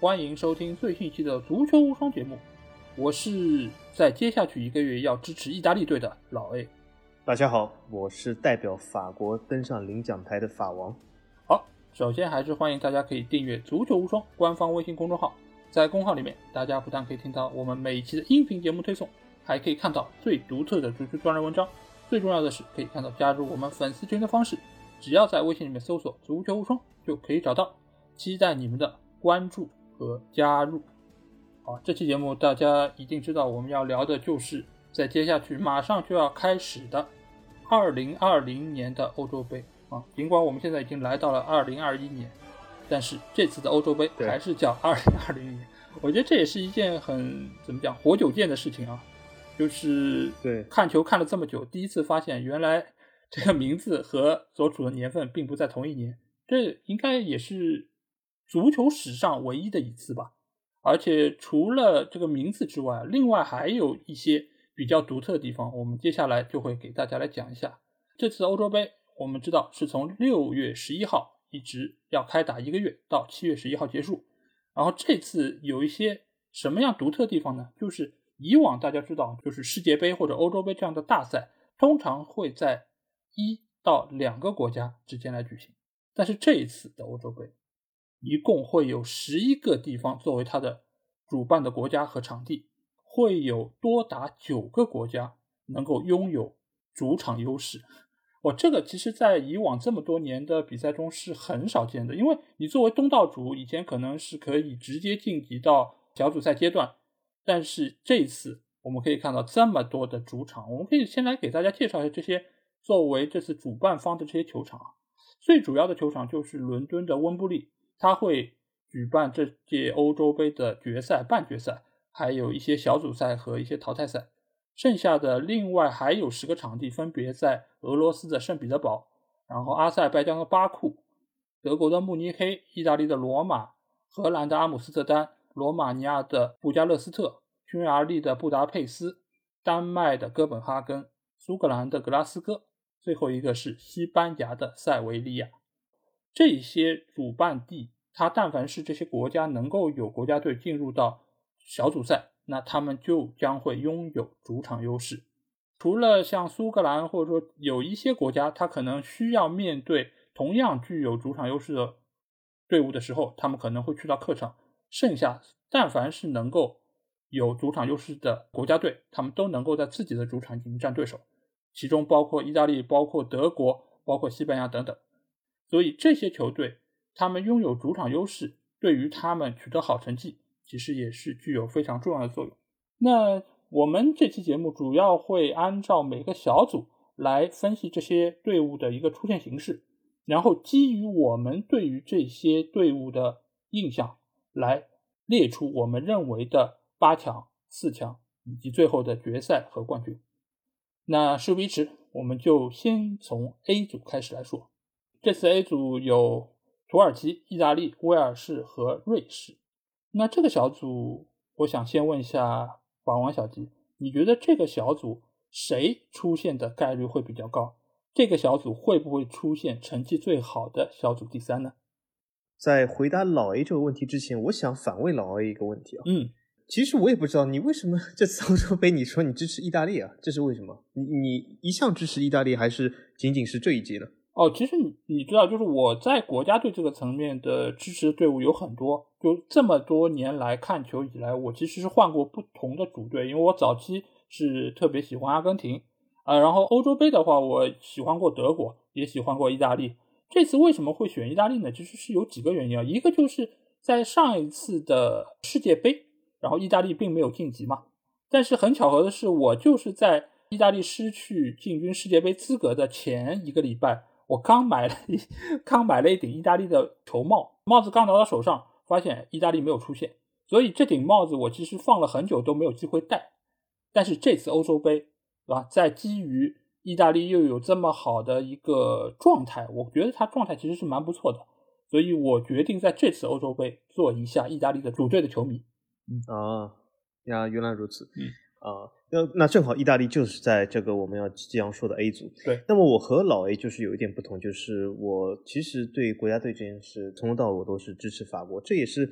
欢迎收听最新一期的《足球无双》节目。我是在接下去一个月要支持意大利队的老 A。大家好，我是代表法国登上领奖台的法王。好，首先还是欢迎大家可以订阅《足球无双》官方微信公众号，在公号里面，大家不但可以听到我们每一期的音频节目推送，还可以看到最独特的足球专栏文章。最重要的是，可以看到加入我们粉丝群的方式，只要在微信里面搜索“足球无双”就可以找到。期待你们的关注和加入。好，这期节目大家一定知道，我们要聊的就是在接下去马上就要开始的二零二零年的欧洲杯啊。尽管我们现在已经来到了二零二一年，但是这次的欧洲杯还是叫 二零二零年。我觉得这也是一件很怎么讲活久见的事情啊。就是对看球看了这么久，第一次发现原来这个名字和所处的年份并不在同一年，这应该也是足球史上唯一的一次吧。而且除了这个名字之外，另外还有一些比较独特的地方，我们接下来就会给大家来讲一下。这次欧洲杯我们知道是从六月十一号一直要开打一个月，到七月十一号结束。然后这次有一些什么样独特的地方呢？就是以往大家知道，就是世界杯或者欧洲杯这样的大赛，通常会在一到两个国家之间来举行。但是这一次的欧洲杯，一共会有十一个地方作为它的主办的国家和场地，会有多达九个国家能够拥有主场优势。我这个其实，在以往这么多年的比赛中是很少见的，因为你作为东道主，以前可能是可以直接晋级到小组赛阶段。但是这次我们可以看到这么多的主场，我们可以先来给大家介绍一下这些作为这次主办方的这些球场啊。最主要的球场就是伦敦的温布利，他会举办这届欧洲杯的决赛、半决赛，还有一些小组赛和一些淘汰赛。剩下的另外还有十个场地，分别在俄罗斯的圣彼得堡，然后阿塞拜疆的巴库、德国的慕尼黑、意大利的罗马、荷兰的阿姆斯特丹。罗马尼亚的布加勒斯特、匈牙利的布达佩斯、丹麦的哥本哈根、苏格兰的格拉斯哥，最后一个是西班牙的塞维利亚。这些主办地，它但凡是这些国家能够有国家队进入到小组赛，那他们就将会拥有主场优势。除了像苏格兰，或者说有一些国家，它可能需要面对同样具有主场优势的队伍的时候，他们可能会去到客场。剩下，但凡是能够有主场优势的国家队，他们都能够在自己的主场迎战对手，其中包括意大利、包括德国、包括西班牙等等。所以这些球队，他们拥有主场优势，对于他们取得好成绩，其实也是具有非常重要的作用。那我们这期节目主要会按照每个小组来分析这些队伍的一个出现形式，然后基于我们对于这些队伍的印象。来列出我们认为的八强、四强以及最后的决赛和冠军。那事不宜迟，我们就先从 A 组开始来说。这次 A 组有土耳其、意大利、威尔士和瑞士。那这个小组，我想先问一下法王小吉，你觉得这个小组谁出现的概率会比较高？这个小组会不会出现成绩最好的小组第三呢？在回答老 A 这个问题之前，我想反问老 A 一个问题啊。嗯，其实我也不知道你为什么这次欧洲杯你说你支持意大利啊？这是为什么？你你一向支持意大利，还是仅仅是这一届呢？哦，其实你你知道，就是我在国家队这个层面的支持队伍有很多。就这么多年来看球以来，我其实是换过不同的主队，因为我早期是特别喜欢阿根廷啊，然后欧洲杯的话，我喜欢过德国，也喜欢过意大利。这次为什么会选意大利呢？其实是有几个原因啊。一个就是在上一次的世界杯，然后意大利并没有晋级嘛。但是很巧合的是，我就是在意大利失去进军世界杯资格的前一个礼拜，我刚买了一刚买了一顶意大利的球帽，帽子刚拿到手上，发现意大利没有出现，所以这顶帽子我其实放了很久都没有机会戴。但是这次欧洲杯，对吧？在基于意大利又有这么好的一个状态，我觉得他状态其实是蛮不错的，所以我决定在这次欧洲杯做一下意大利的主队的球迷。嗯啊，呀，原来如此。嗯啊，那那正好意大利就是在这个我们要这样说的 A 组。对。那么我和老 A 就是有一点不同，就是我其实对国家队这件事从头到尾我都是支持法国，这也是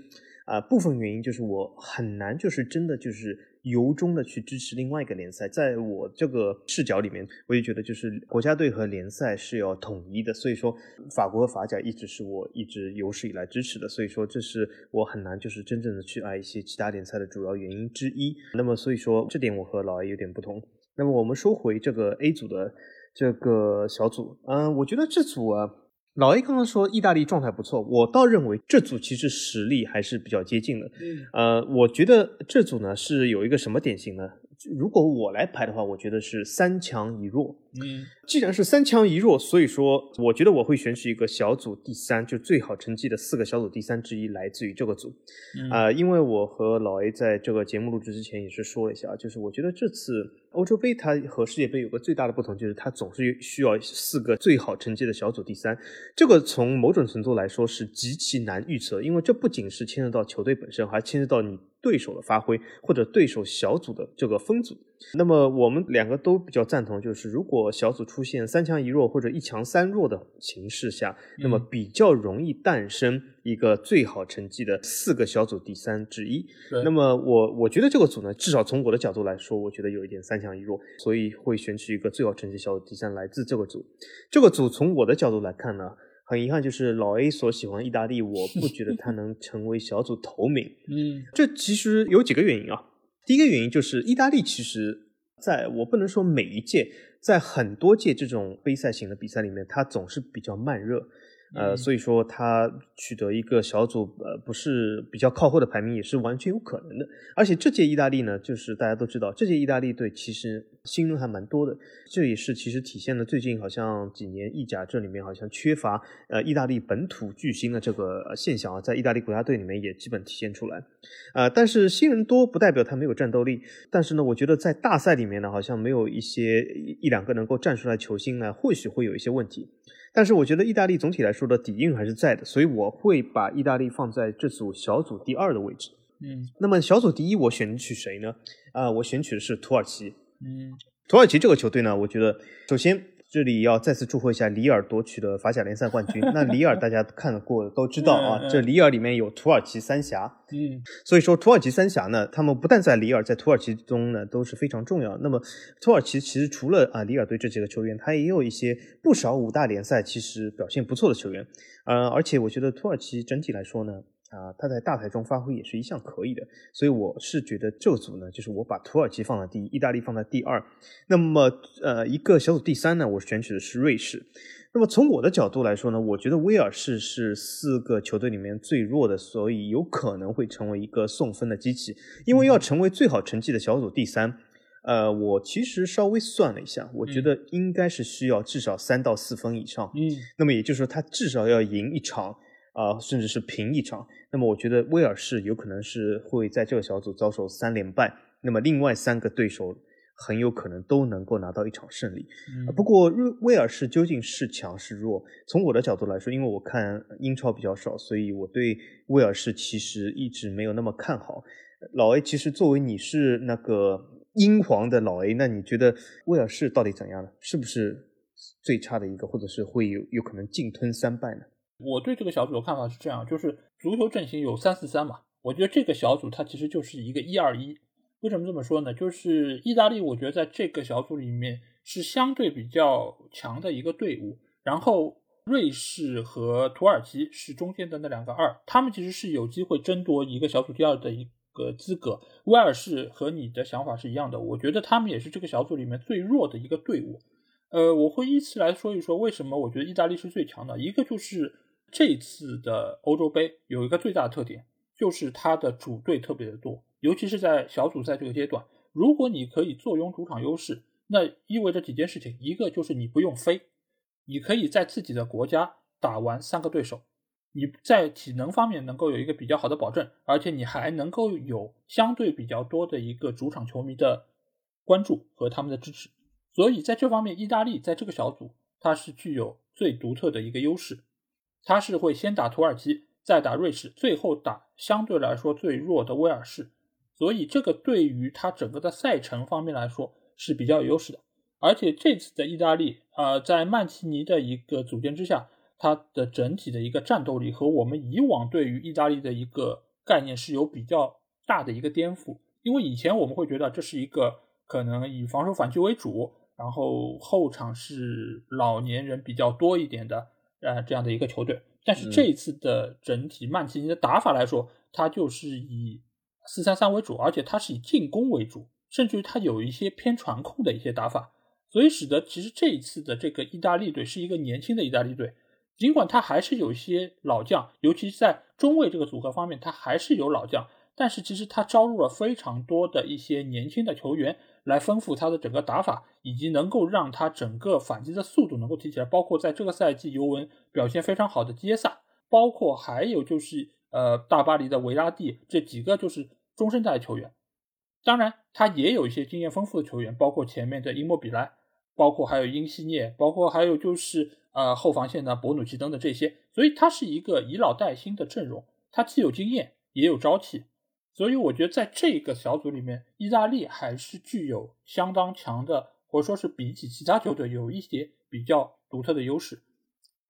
啊、部分原因就是我很难就是真的就是由衷的去支持另外一个联赛，在我这个视角里面，我就觉得就是国家队和联赛是要统一的，所以说法国和法甲一直是我一直有史以来支持的，所以说这是我很难就是真正的去爱一些其他联赛的主要原因之一。那么所以说这点我和老 A 有点不同。那么我们说回这个 A 组的这个小组，嗯，我觉得这组啊。老 A 刚刚说意大利状态不错，我倒认为这组其实实力还是比较接近的。嗯呃，我觉得这组呢是有一个什么典型呢？如果我来排的话，我觉得是三强一弱。嗯既然是三强一弱，所以说我觉得我会选取一个小组第三，就最好成绩的四个小组第三之一来自于这个组。嗯啊、因为我和老 A 在这个节目录制之前也是说了一下，就是我觉得这次欧洲杯它和世界杯有个最大的不同，就是它总是需要四个最好成绩的小组第三。这个从某种程度来说是极其难预测，因为这不仅是牵涉到球队本身，还牵涉到你对手的发挥或者对手小组的这个分组。那么我们两个都比较赞同，就是如果小组出现三强一弱或者一强三弱的形势下，那么比较容易诞生一个最好成绩的四个小组第三之一。那么我我觉得这个组呢，至少从我的角度来说，我觉得有一点三强一弱，所以会选取一个最好成绩小组第三来自这个组。这个组从我的角度来看呢，很遗憾就是老 A 所喜欢意大利，我不觉得他 能成为小组头名。嗯这其实有几个原因啊。第一个原因就是意大利其实在我不能说每一届，在很多届这种杯赛型的比赛里面，它总是比较慢热。呃，嗯所以说他取得一个小组呃不是比较靠后的排名也是完全有可能的。而且这届意大利呢，就是大家都知道，这届意大利队其实新人还蛮多的，这也是其实体现了最近好像几年意甲这里面好像缺乏呃意大利本土巨星的这个呃现象啊，在意大利国家队里面也基本体现出来。呃，但是新人多不代表他没有战斗力。但是呢，我觉得在大赛里面呢，好像没有一些一一两个能够站出来球星呢，或许会有一些问题。但是我觉得意大利总体来说的底蕴还是在的，所以我会把意大利放在这组小组第二的位置。嗯那么小组第一，我选取谁呢？啊、我选取的是土耳其。嗯土耳其这个球队呢，我觉得首先这里要再次祝贺一下里尔夺取的法甲联赛冠军。那里尔大家看过都知道啊，这里尔里面有土耳其三峡，嗯所以说土耳其三峡呢，他们不但在里尔，在土耳其中呢都是非常重要。那么土耳其其实除了啊里尔队这几个球员，他也有一些不少五大联赛其实表现不错的球员。呃，而且我觉得土耳其整体来说呢，啊他在大赛中发挥也是一向可以的。所以我是觉得这组呢，就是我把土耳其放在第一，意大利放在第二。那么呃一个小组第三呢，我选取的是瑞士。那么从我的角度来说呢，我觉得威尔士是四个球队里面最弱的，所以有可能会成为一个送分的机器。因为要成为最好成绩的小组第三，呃，我其实稍微算了一下，我觉得应该是需要至少三到四分以上。嗯那么也就是说，他至少要赢一场啊、甚至是平一场。那么我觉得威尔士有可能是会在这个小组遭受三连败，那么另外三个对手很有可能都能够拿到一场胜利。不过瑞威尔士究竟是强是弱？从我的角度来说，因为我看英超比较少，所以我对威尔士其实一直没有那么看好。老 A，其实作为你是那个英皇的老 A，那你觉得威尔士到底怎样呢？是不是最差的一个，或者是会有有可能进吞三败呢？我对这个小组的看法是这样，就是足球阵型有三四三嘛，我觉得这个小组它其实就是一个一二一。为什么这么说呢？就是意大利，我觉得在这个小组里面是相对比较强的一个队伍，然后瑞士和土耳其是中间的那两个二，他们其实是有机会争夺一个小组第二的一个资格。威尔士和你的想法是一样的，我觉得他们也是这个小组里面最弱的一个队伍。呃，我会依次来说一说为什么我觉得意大利是最强的。一个就是这次的欧洲杯有一个最大的特点，就是它的主队特别的多，尤其是在小组赛这个阶段。如果你可以坐拥主场优势，那意味着几件事情：一个就是你不用飞，你可以在自己的国家打完三个对手，你在体能方面能够有一个比较好的保证，而且你还能够有相对比较多的一个主场球迷的关注和他们的支持。所以在这方面，意大利在这个小组它是具有最独特的一个优势，他是会先打土耳其，再打瑞士，最后打相对来说最弱的威尔士。所以这个对于他整个的赛程方面来说是比较有优势的。而且这次的意大利，呃，在曼奇尼的一个组建之下，他的整体的一个战斗力和我们以往对于意大利的一个概念是有比较大的一个颠覆。因为以前我们会觉得这是一个可能以防守反击为主，然后后场是老年人比较多一点的，呃，这样的一个球队。但是这一次的整体曼奇尼的打法来说，他就是以四三三为主，而且他是以进攻为主，甚至于他有一些偏传控的一些打法，所以使得其实这一次的这个意大利队是一个年轻的意大利队，尽管他还是有一些老将，尤其是在中卫这个组合方面，他还是有老将，但是其实他招入了非常多的一些年轻的球员。来丰富他的整个打法，以及能够让他整个反击的速度能够提起来。包括在这个赛季尤文表现非常好的基耶萨，包括还有就是呃大巴黎的维拉蒂这几个就是中生代球员。当然，他也有一些经验丰富的球员，包括前面的伊莫比莱，包括还有英西涅，包括还有就是呃后防线的博努奇等等这些。所以，他是一个以老带新的阵容，他既有经验，也有朝气。所以我觉得在这个小组里面，意大利还是具有相当强的，或者说是比起其他球队有一些比较独特的优势。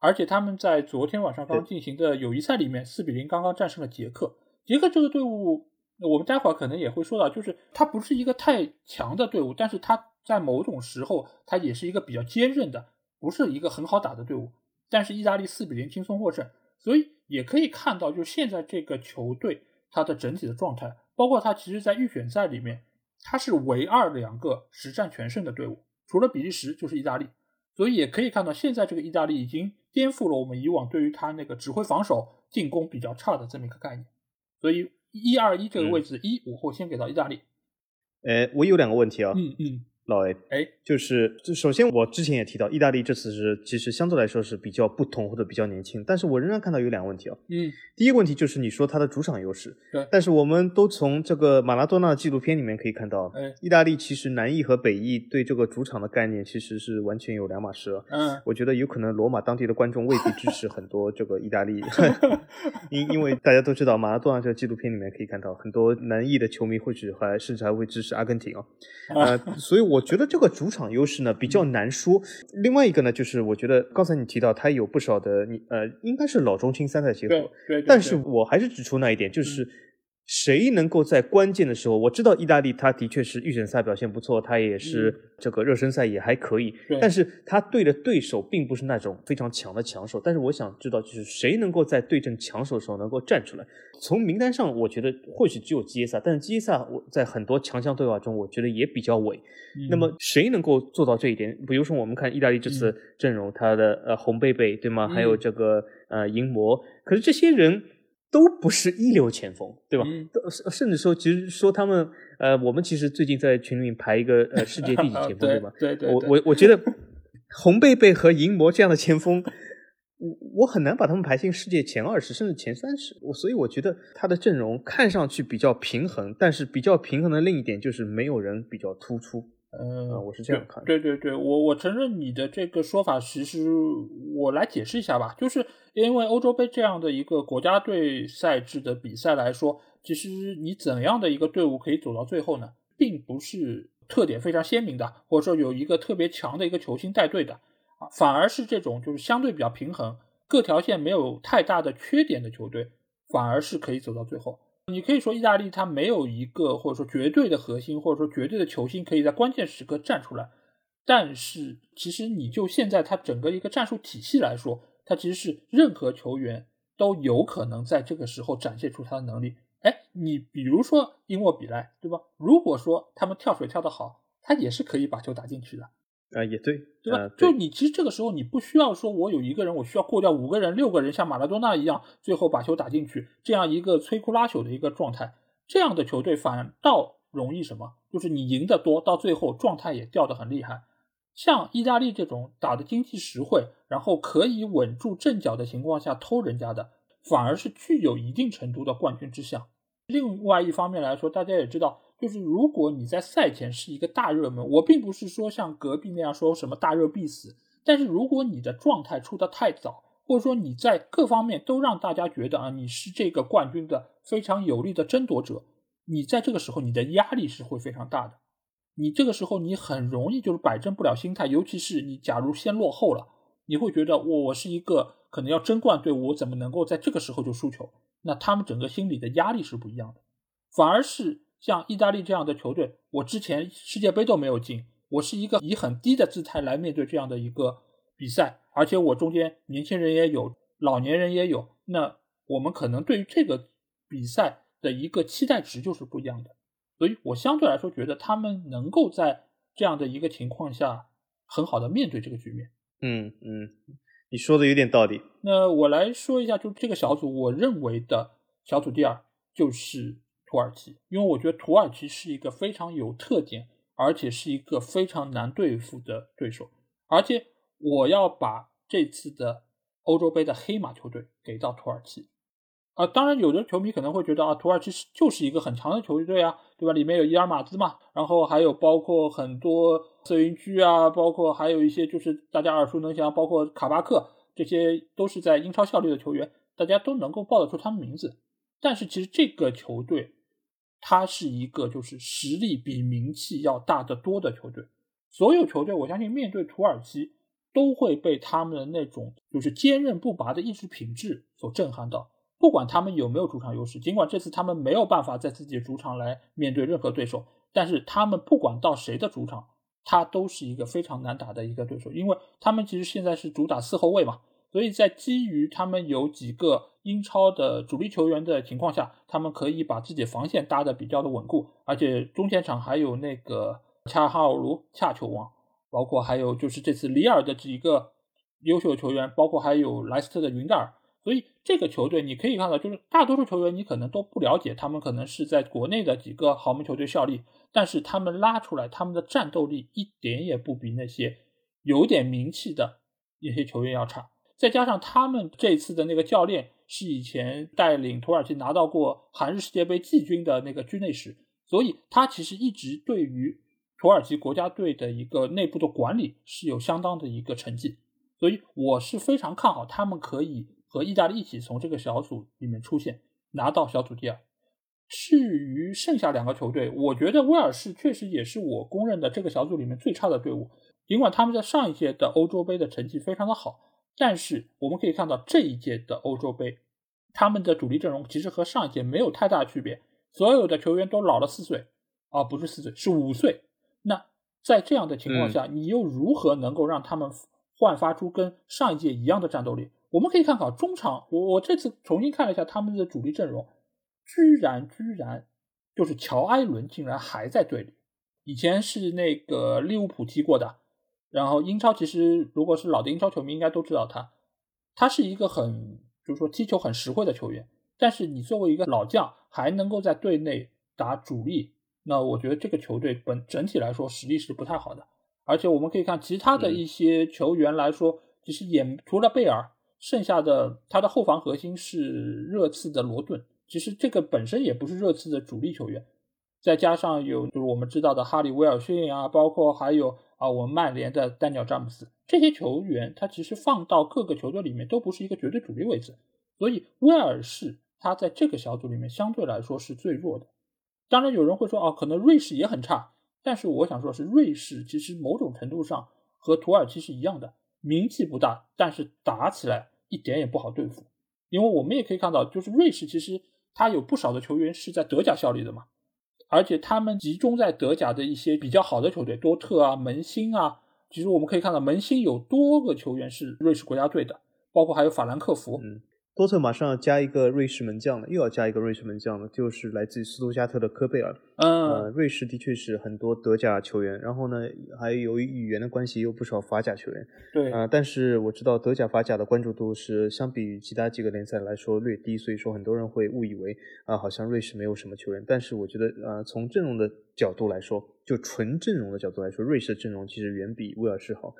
而且他们在昨天晚上刚进行的友谊赛里面，四比零刚刚战胜了捷克。捷克这个队伍，我们待会儿可能也会说到，就是它不是一个太强的队伍，但是它在某种时候，它也是一个比较坚韧的，不是一个很好打的队伍。但是意大利四比零轻松获胜，所以也可以看到，就是现在这个球队。他的整体的状态，包括他其实，在预选赛里面，他是唯二两个实战全胜的队伍，除了比利时就是意大利，所以也可以看到，现在这个意大利已经颠覆了我们以往对于他那个指挥防守、进攻比较差的这么一个概念。所以一二一这个位置，一我会先给到意大利。呃，我有两个问题啊。嗯嗯。老 A，哎，就是，就首先我之前也提到，意大利这次是其实相对来说是比较不同或者比较年轻，但是我仍然看到有两个问题哦。嗯，第一个问题就是你说他的主场优势，对，但是我们都从这个马拉多纳的纪录片里面可以看到，哎，意大利其实南翼和北翼对这个主场的概念其实是完全有两码事。嗯，我觉得有可能罗马当地的观众未必支持很多这个意大利，因因为大家都知道马拉多纳这个纪录片里面可以看到很多南翼的球迷或许还甚至还会支持阿根廷啊，呃，所以我觉得这个主场优势呢比较难说。另外一个呢，就是我觉得刚才你提到他有不少的你呃，应该是老中青三代结合。对，但是我还是指出那一点，就是。谁能够在关键的时候？我知道意大利他的确是预选赛表现不错，他也是这个热身赛也还可以，但是他对的对手并不是那种非常强的强手。但是我想知道，就是谁能够在对阵强手的时候能够站出来？从名单上，我觉得或许只有基耶萨，但是基耶萨我在很多强强对话中，我觉得也比较伪。那么谁能够做到这一点？比如说我们看意大利这次阵容，他的呃红贝贝对吗？还有这个呃银魔，可是这些人。都不是一流前锋，对吧？都甚至说，其实说他们，呃，我们其实最近在群里面排一个呃世界第几前锋，对吧？对对。我我我觉得红贝贝和银魔这样的前锋，我我很难把他们排进世界前二十甚至前三十。我所以我觉得他的阵容看上去比较平衡，但是比较平衡的另一点就是没有人比较突出。嗯，我是这样看。对对对，我我承认你的这个说法，其实我来解释一下吧。就是因为欧洲杯这样的一个国家队赛制的比赛来说，其实你怎样的一个队伍可以走到最后呢，并不是特点非常鲜明的，或者说有一个特别强的一个球星带队的啊，反而是这种就是相对比较平衡，各条线没有太大的缺点的球队，反而是可以走到最后。你可以说意大利它没有一个或者说绝对的核心，或者说绝对的球星可以在关键时刻站出来，但是其实你就现在它整个一个战术体系来说，它其实是任何球员都有可能在这个时候展现出他的能力。哎，你比如说英沃比莱，对吧？如果说他们跳水跳得好，他也是可以把球打进去的。啊，也对，对吧？就你其实这个时候你不需要说，我有一个人，我需要过掉五个人、六个人，像马拉多纳一样，最后把球打进去，这样一个摧枯拉朽的一个状态，这样的球队反倒容易什么？就是你赢得多，到最后状态也掉得很厉害。像意大利这种打的经济实惠，然后可以稳住阵脚的情况下偷人家的，反而是具有一定程度的冠军之相。另外一方面来说，大家也知道。就是如果你在赛前是一个大热门，我并不是说像隔壁那样说什么大热必死，但是如果你的状态出的太早，或者说你在各方面都让大家觉得啊你是这个冠军的非常有力的争夺者，你在这个时候你的压力是会非常大的，你这个时候你很容易就是摆正不了心态，尤其是你假如先落后了，你会觉得我我是一个可能要争冠队，我怎么能够在这个时候就输球？那他们整个心理的压力是不一样的。反而是像意大利这样的球队，我之前世界杯都没有进，我是一个以很低的姿态来面对这样的一个比赛，而且我中间年轻人也有，老年人也有，那我们可能对于这个比赛的一个期待值就是不一样的。所以我相对来说觉得他们能够在这样的一个情况下很好的面对这个局面。嗯嗯，你说的有点道理。那我来说一下，就这个小组，我认为的小组第二就是土耳其，因为我觉得土耳其是一个非常有特点，而且是一个非常难对付的对手。而且我要把这次的欧洲杯的黑马球队给到土耳其。啊，当然，有的球迷可能会觉得啊，土耳其是就是一个很强的球队啊，对吧？里面有伊尔马兹嘛，然后还有包括很多瑟云居啊，包括还有一些就是大家耳熟能详，包括卡巴克，这些都是在英超效力的球员，大家都能够报得出他们名字。但是其实这个球队，它是一个就是实力比名气要大得多的球队。所有球队，我相信面对土耳其都会被他们的那种就是坚韧不拔的意志品质所震撼到。不管他们有没有主场优势，尽管这次他们没有办法在自己的主场来面对任何对手，但是他们不管到谁的主场，他都是一个非常难打的一个对手，因为他们其实现在是主打四后卫嘛，所以在基于他们有几个英超的主力球员的情况下，他们可以把自己防线搭的比较的稳固，而且中前场还有那个恰哈奥卢恰球王，包括还有就是这次里尔的几个优秀球员，包括还有莱斯特的云盖尔。所以这个球队你可以看到，就是大多数球员你可能都不了解，他们可能是在国内的几个豪门球队效力，但是他们拉出来他们的战斗力一点也不比那些有点名气的那些球员要差。再加上他们这次的那个教练是以前带领土耳其拿到过韩日世界杯季军的那个居内什，所以他其实一直对于土耳其国家队的一个内部的管理是有相当的一个成绩，所以我是非常看好他们可以。和意大利一起从这个小组里面出现，拿到小组第二。至于剩下两个球队，我觉得威尔士确实也是我公认的这个小组里面最差的队伍。尽管他们在上一届的欧洲杯的成绩非常的好，但是我们可以看到这一届的欧洲杯，他们的主力阵容其实和上一届没有太大区别，所有的球员都老了四岁，啊，不是四岁，是五岁。那在这样的情况下，你又如何能够让他们焕发出跟上一届一样的战斗力？我们可以看看中场，我我这次重新看了一下他们的主力阵容，居然居然就是乔埃伦竟然还在队里，以前是那个利物浦踢过的，然后英超其实如果是老的英超球迷应该都知道他，他是一个很就是说踢球很实惠的球员，但是你作为一个老将还能够在队内打主力，那我觉得这个球队本整体来说实力是不太好的，而且我们可以看其他的一些球员来说，其实也除了贝尔。剩下的他的后防核心是热刺的罗顿，其实这个本身也不是热刺的主力球员，再加上有就是我们知道的哈里威尔逊啊，包括还有啊我们曼联的丹尼尔詹姆斯这些球员，他其实放到各个球队里面都不是一个绝对主力位置，所以威尔士他在这个小组里面相对来说是最弱的。当然有人会说哦，可能瑞士也很差，但是我想说是瑞士其实某种程度上和土耳其是一样的，名气不大，但是打起来。一点也不好对付，因为我们也可以看到，就是瑞士其实它有不少的球员是在德甲效力的嘛，而且他们集中在德甲的一些比较好的球队，多特啊、门兴啊，其实我们可以看到门兴有多个球员是瑞士国家队的，包括还有法兰克福。多特马上要加一个瑞士门将了，又要加一个瑞士门将了，就是来自于斯图加特的科贝尔。嗯，瑞士的确是很多德甲球员，然后呢，还由于语言的关系，有不少法甲球员。对，啊，但是我知道德甲、法甲的关注度是相比于其他几个联赛来说略低，所以说很多人会误以为啊，好像瑞士没有什么球员。但是我觉得，啊，从阵容的角度来说，就纯阵容的角度来说，瑞士的阵容其实远比威尔士好。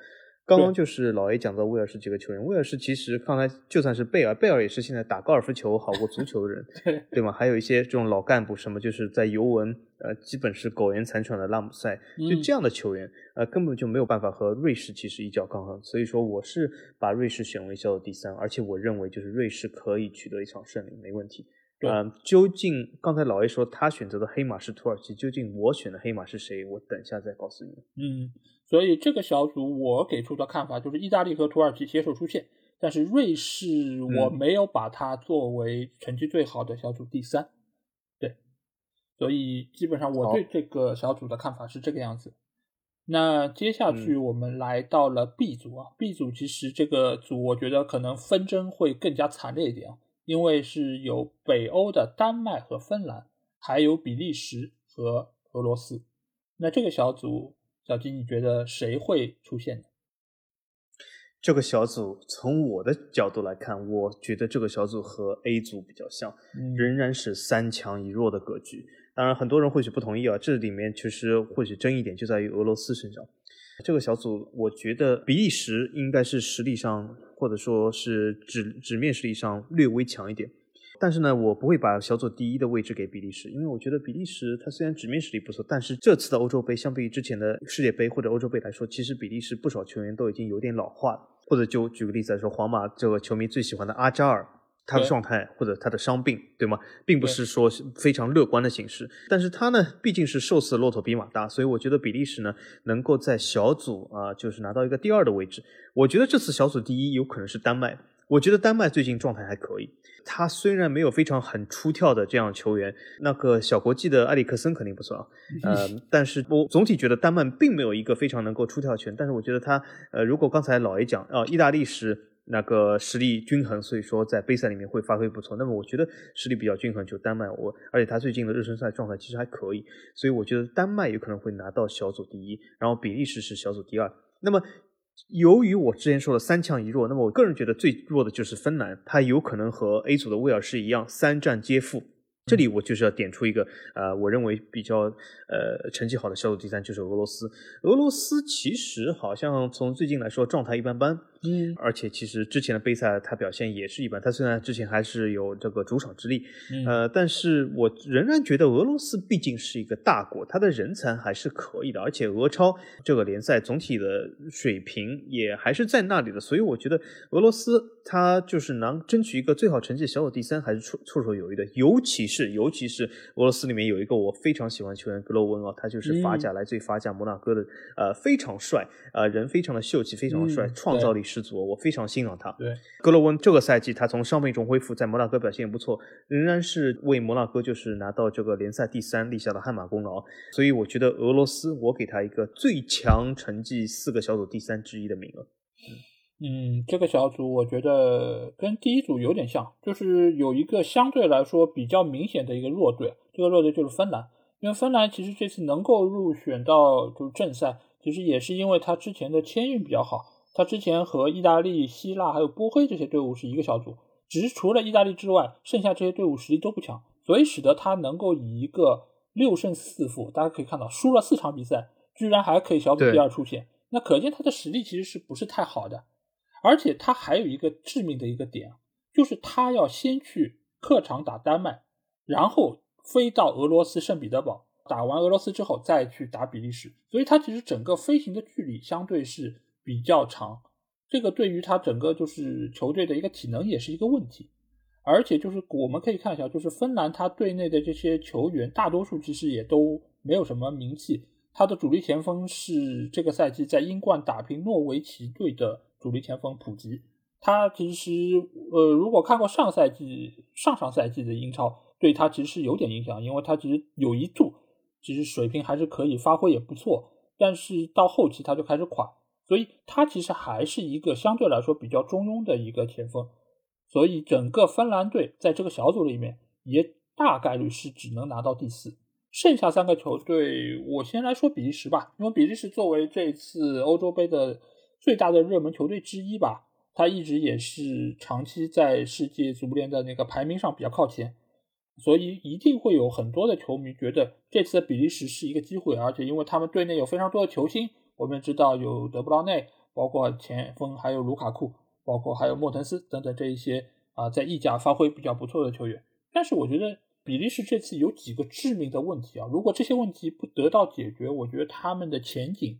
刚刚就是老 A 讲到威尔士几个球员，威尔士其实刚才就算是贝尔，贝尔也是现在打高尔夫球好过足球的人，对对吗？还有一些这种老干部，什么就是在尤文，呃，基本是苟延残喘的拉姆塞，就这样的球员，呃，根本就没有办法和瑞士其实一较高下。所以说，我是把瑞士选为小组第三，而且我认为就是瑞士可以取得一场胜利，没问题。嗯，究竟刚才老 A 说他选择的黑马是土耳其，究竟我选的黑马是谁？我等下再告诉你。嗯。所以这个小组我给出的看法就是意大利和土耳其携手出线，但是瑞士我没有把它作为成绩最好的小组第三，对，所以基本上我对这个小组的看法是这个样子。那接下去我们来到了 B 组啊，B 组其实这个组我觉得可能纷争会更加惨烈一点啊，因为是有北欧的丹麦和芬兰，还有比利时和俄罗斯。那这个小组，小金你觉得谁会出现呢？这个小组从我的角度来看，我觉得这个小组和 A 组比较像，仍然是三强一弱的格局。当然，很多人或许不同意啊。这里面其实或许争议点就在于俄罗斯身上。这个小组，我觉得比利时应该是实力上或者说是纸纸面实力上略微强一点。但是呢，我不会把小组第一的位置给比利时，因为我觉得比利时它虽然纸面实力不错，但是这次的欧洲杯相比于之前的世界杯或者欧洲杯来说，其实比利时不少球员都已经有点老化了。或者就举个例子来说，皇马这个球迷最喜欢的阿扎尔。他的状态或者他的伤病，对吗？并不是说非常乐观的形式。但是他呢，毕竟是瘦死的骆驼比马大，所以我觉得比利时呢，能够在小组啊，就是拿到一个第二的位置。我觉得这次小组第一有可能是丹麦。我觉得丹麦最近状态还可以。他虽然没有非常很出挑的这样球员，那个小国际的埃里克森肯定不算啊。呃，但是我总体觉得丹麦并没有一个非常能够出挑球员。但是我觉得他，呃，如果刚才老爷讲啊，意大利是。那个实力均衡，所以说在杯赛里面会发挥不错。那么我觉得实力比较均衡就丹麦，我而且他最近的热身赛状态其实还可以，所以我觉得丹麦有可能会拿到小组第一，然后比利时是小组第二。那么由于我之前说的三强一弱，那么我个人觉得最弱的就是芬兰，它有可能和 A 组的威尔士一样三战皆负。这里我就是要点出一个，呃，我认为比较呃成绩好的小组第三就是俄罗斯。俄罗斯其实好像从最近来说状态一般般。嗯，而且其实之前的杯赛他表现也是一般，他虽然之前还是有这个主场之力，呃，但是我仍然觉得俄罗斯毕竟是一个大国，他的人才还是可以的，而且俄超这个联赛总体的水平也还是在那里的，所以我觉得俄罗斯他就是能争取一个最好成绩小组第三还是绰绰绰有余的，尤其是尤其是俄罗斯里面有一个我非常喜欢球员格罗温啊，他就是法甲来自于法甲摩纳哥的，呃，非常帅，呃，人非常的秀气，非常的帅，创造力。十足，我非常欣赏他。对，格罗温这个赛季他从伤病中恢复，在摩纳哥表现也不错，仍然是为摩纳哥就是拿到这个联赛第三立下了汗马功劳。所以我觉得俄罗斯，我给他一个最强成绩四个小组第三之一的名额。嗯，这个小组我觉得跟第一组有点像，就是有一个相对来说比较明显的一个弱队，这个弱队就是芬兰。因为芬兰其实这次能够入选到就是正赛，其实也是因为他之前的签运比较好。他之前和意大利、希腊还有波黑这些队伍是一个小组，只是除了意大利之外，剩下这些队伍实力都不强，所以使得他能够以一个六胜四负，大家可以看到输了四场比赛，居然还可以小组第二出线，那可见他的实力其实是不是太好的。而且他还有一个致命的一个点，就是他要先去客场打丹麦，然后飞到俄罗斯圣彼得堡，打完俄罗斯之后再去打比利时，所以他其实整个飞行的距离相对是。比较长，这个对于他整个就是球队的一个体能也是一个问题，而且就是我们可以看一下，就是芬兰他队内的这些球员大多数其实也都没有什么名气，他的主力前锋是这个赛季在英冠打平诺维奇队的主力前锋普吉，他其实呃如果看过上赛季上上赛季的英超，对他其实是有点影响，因为他其实有一度其实水平还是可以，发挥也不错，但是到后期他就开始垮。所以他其实还是一个相对来说比较中庸的一个前锋，所以整个芬兰队在这个小组里面也大概率是只能拿到第四。剩下三个球队，我先来说比利时吧，因为比利时作为这次欧洲杯的最大的热门球队之一吧，他一直也是长期在世界足联的那个排名上比较靠前，所以一定会有很多的球迷觉得这次的比利时是一个机会，而且因为他们队内有非常多的球星。我们知道有德布劳内，包括前锋，还有卢卡库，包括还有莫腾斯等等这一些啊，在意甲发挥比较不错的球员。但是我觉得比利时这次有几个致命的问题啊，如果这些问题不得到解决，我觉得他们的前景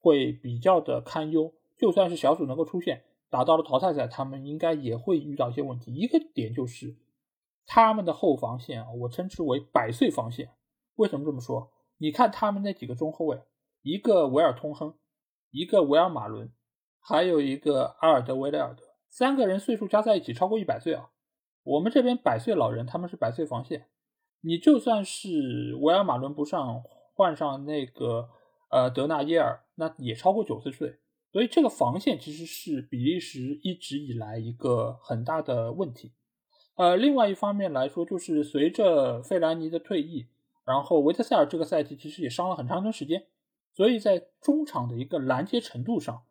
会比较的堪忧。就算是小组能够出现，打到了淘汰赛，他们应该也会遇到一些问题。一个点就是他们的后防线啊，我称之为百岁防线。为什么这么说？你看他们那几个中后卫。一个维尔通亨，一个维尔马伦，还有一个阿尔德维雷尔德，三个人岁数加在一起超过一百岁啊。我们这边百岁老人，他们是百岁防线。你就算是维尔马伦不上，换上那个呃德纳耶尔，那也超过九十岁。所以这个防线其实是比利时一直以来一个很大的问题。呃，另外一方面来说，就是随着费兰尼的退役，然后维特塞尔这个赛季其实也伤了很长一段时间，所以在中场的一个拦截程度上，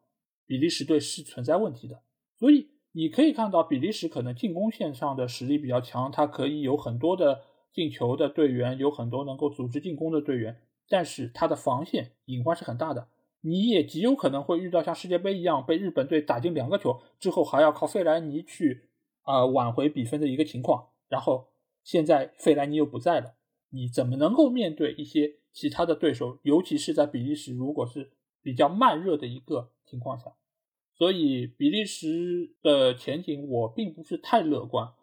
比利时队是存在问题的。所以你可以看到，比利时可能进攻线上的实力比较强，它可以有很多的进球的队员，有很多能够组织进攻的队员，但是它的防线隐患是很大的。你也极有可能会遇到像世界杯一样被日本队打进两个球之后，还要靠费莱尼去。啊，挽回比分的一个情况，然后现在费莱尼又不在了，你怎么能够面对一些其他的对手，尤其是在比利时如果是比较慢热的一个情况下，所以比利时的前景我并不是太乐观。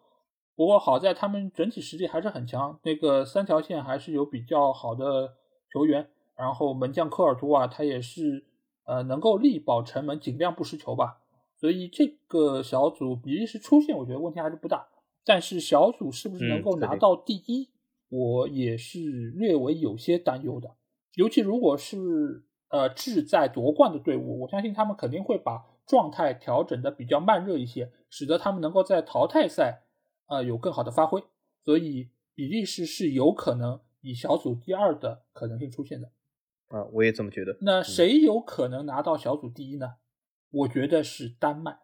不过好在他们整体实力还是很强，那个三条线还是有比较好的球员，然后门将科尔图瓦他也是呃能够力保城门，尽量不失球吧。所以这个小组比利时出线，我觉得问题还是不大。但是小组是不是能够拿到第一，我也是略微有些担忧的。尤其如果是呃志在夺冠的队伍，我相信他们肯定会把状态调整的比较慢热一些，使得他们能够在淘汰赛呃有更好的发挥。所以比利时是有可能以小组第二的可能性出现的。啊，我也这么觉得。那谁有可能拿到小组第一呢？我觉得是丹麦，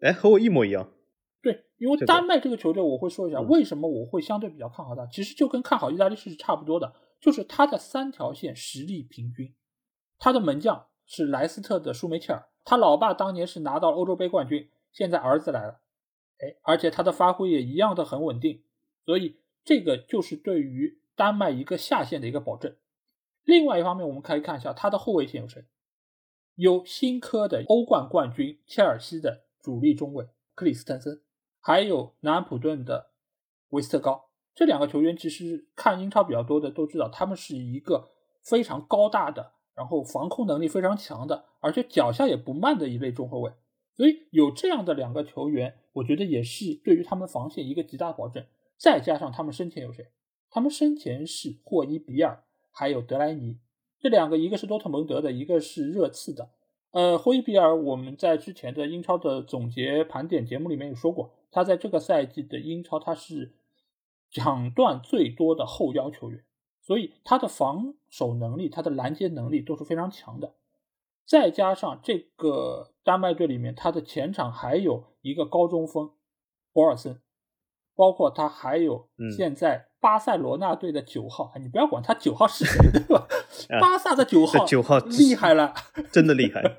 哎，和我一模一样。对，因为丹麦这个球队，我会说一下为什么我会相对比较看好他。其实就跟看好意大利是差不多的，就是他的三条线实力平均。他的门将是莱斯特的舒梅切尔，他老爸当年是拿到欧洲杯冠军，现在儿子来了，哎，而且他的发挥也一样的很稳定，所以这个就是对于丹麦一个下线的一个保证。另外一方面，我们可以看一下他的后卫线有谁。有新科的欧冠冠军切尔西的主力中卫克里斯滕森，还有南安普顿的维斯特高，这两个球员其实看英超比较多的都知道，他们是一个非常高大的，然后防空能力非常强的，而且脚下也不慢的一类中后卫。所以有这样的两个球员，我觉得也是对于他们防线一个极大保证。再加上他们身前有谁？他们身前是霍伊比尔，还有德莱尼。这两个，一个是多特蒙德的，一个是热刺的。呃，霍伊比尔，我们在之前的英超的总结盘点节目里面有说过，他在这个赛季的英超他是抢断最多的后腰球员，所以他的防守能力、他的拦截能力都是非常强的。再加上这个丹麦队里面，他的前场还有一个高中锋博尔森，包括他还有现在。巴塞罗那队的九号，你不要管他九号是谁，对吧？巴萨的九号，九号厉害了，真的厉害。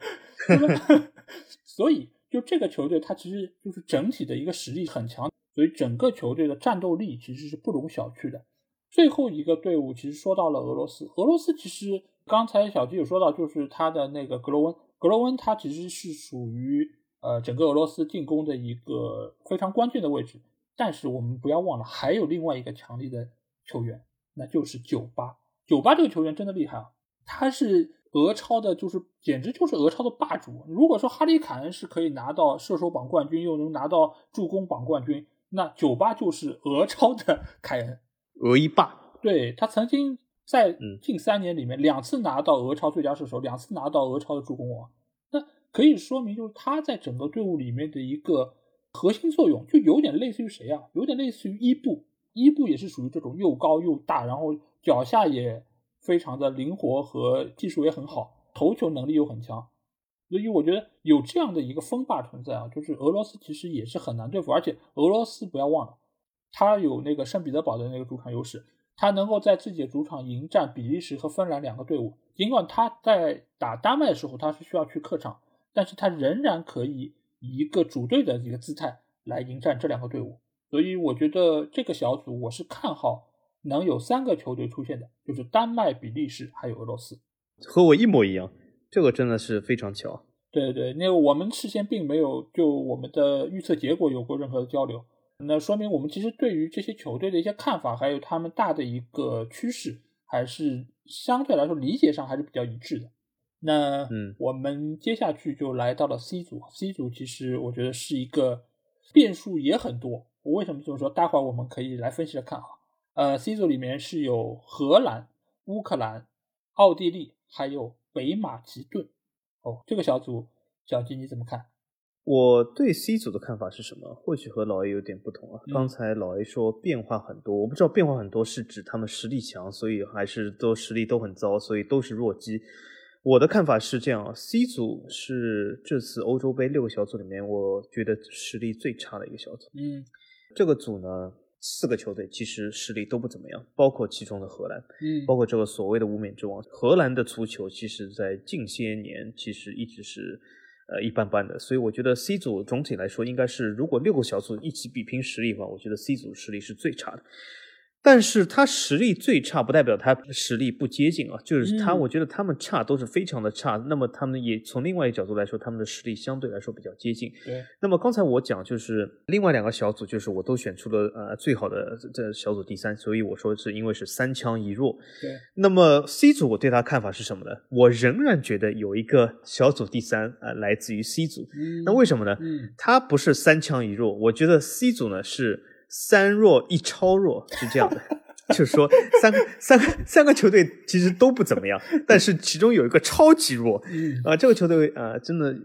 所以，就这个球队，它其实就是整体的一个实力很强，所以整个球队的战斗力其实是不容小觑的。最后一个队伍，其实说到了俄罗斯，俄罗斯其实刚才小吉有说到，就是他的那个格罗温，格罗温他其实是属于呃整个俄罗斯进攻的一个非常关键的位置。但是我们不要忘了，还有另外一个强力的球员，那就是九八。九八这个球员真的厉害啊！他是俄超的，就是简直就是俄超的霸主。如果说哈里凯恩是可以拿到射手榜冠军，又能拿到助攻榜冠军，那九八就是俄超的 凯恩，俄一霸。对他曾经在近三年里面两次拿到俄超最佳射手，两次拿到俄超的助攻王，那可以说明就是他在整个队伍里面的一个。核心作用就有点类似于谁啊？有点类似于伊布，伊布也是属于这种又高又大，然后脚下也非常的灵活和技术也很好，头球能力又很强。所以我觉得有这样的一个锋霸存在啊，就是俄罗斯其实也是很难对付。而且俄罗斯不要忘了，他有那个圣彼得堡的那个主场优势，他能够在自己的主场迎战比利时和芬兰两个队伍。尽管他在打丹麦的时候他是需要去客场，但是他仍然可以。以一个主队的一个姿态来迎战这两个队伍，所以我觉得这个小组我是看好能有三个球队出现的，就是丹麦、比利时还有俄罗斯，和我一模一样，这个真的是非常巧。对对，那我们事先并没有就我们的预测结果有过任何的交流，那说明我们其实对于这些球队的一些看法，还有他们大的一个趋势，还是相对来说理解上还是比较一致的。那嗯我们接下去就来到了 C 组，C 组其实我觉得是一个变数也很多。我为什么这么说？待会儿我们可以来分析着看啊。呃，C 组里面是有荷兰、乌克兰、奥地利，还有北马其顿。哦，这个小组，小吉你怎么看？我对 C 组的看法是什么？或许和老 A 有点不同啊。嗯刚才老 A 说变化很多，我不知道变化很多是指他们实力强，所以还是都实力都很糟，所以都是弱鸡。我的看法是这样啊，C 组是这次欧洲杯六个小组里面，我觉得实力最差的一个小组。嗯这个组呢，四个球队其实实力都不怎么样，包括其中的荷兰。嗯，包括这个所谓的无冕之王，荷兰的足球其实在近些年其实一直是呃一般般的，所以我觉得 C 组总体来说应该是，如果六个小组一起比拼实力的话，我觉得 C 组实力是最差的。但是他实力最差，不代表他实力不接近啊，就是他，嗯我觉得他们差都是非常的差。那么他们也从另外一个角度来说，他们的实力相对来说比较接近。对，那么刚才我讲就是另外两个小组，就是我都选出了呃最好的这这小组第三，所以我说是因为是三强一弱。对，那么 C 组我对他看法是什么呢？我仍然觉得有一个小组第三啊、呃来自于 C 组。嗯，那为什么呢？嗯他不是三强一弱，我觉得 C 组呢是三弱一超弱，是这样的。就是说，三个三个三个球队其实都不怎么样，但是其中有一个超级弱，嗯啊、这个球队啊、呃真的，呃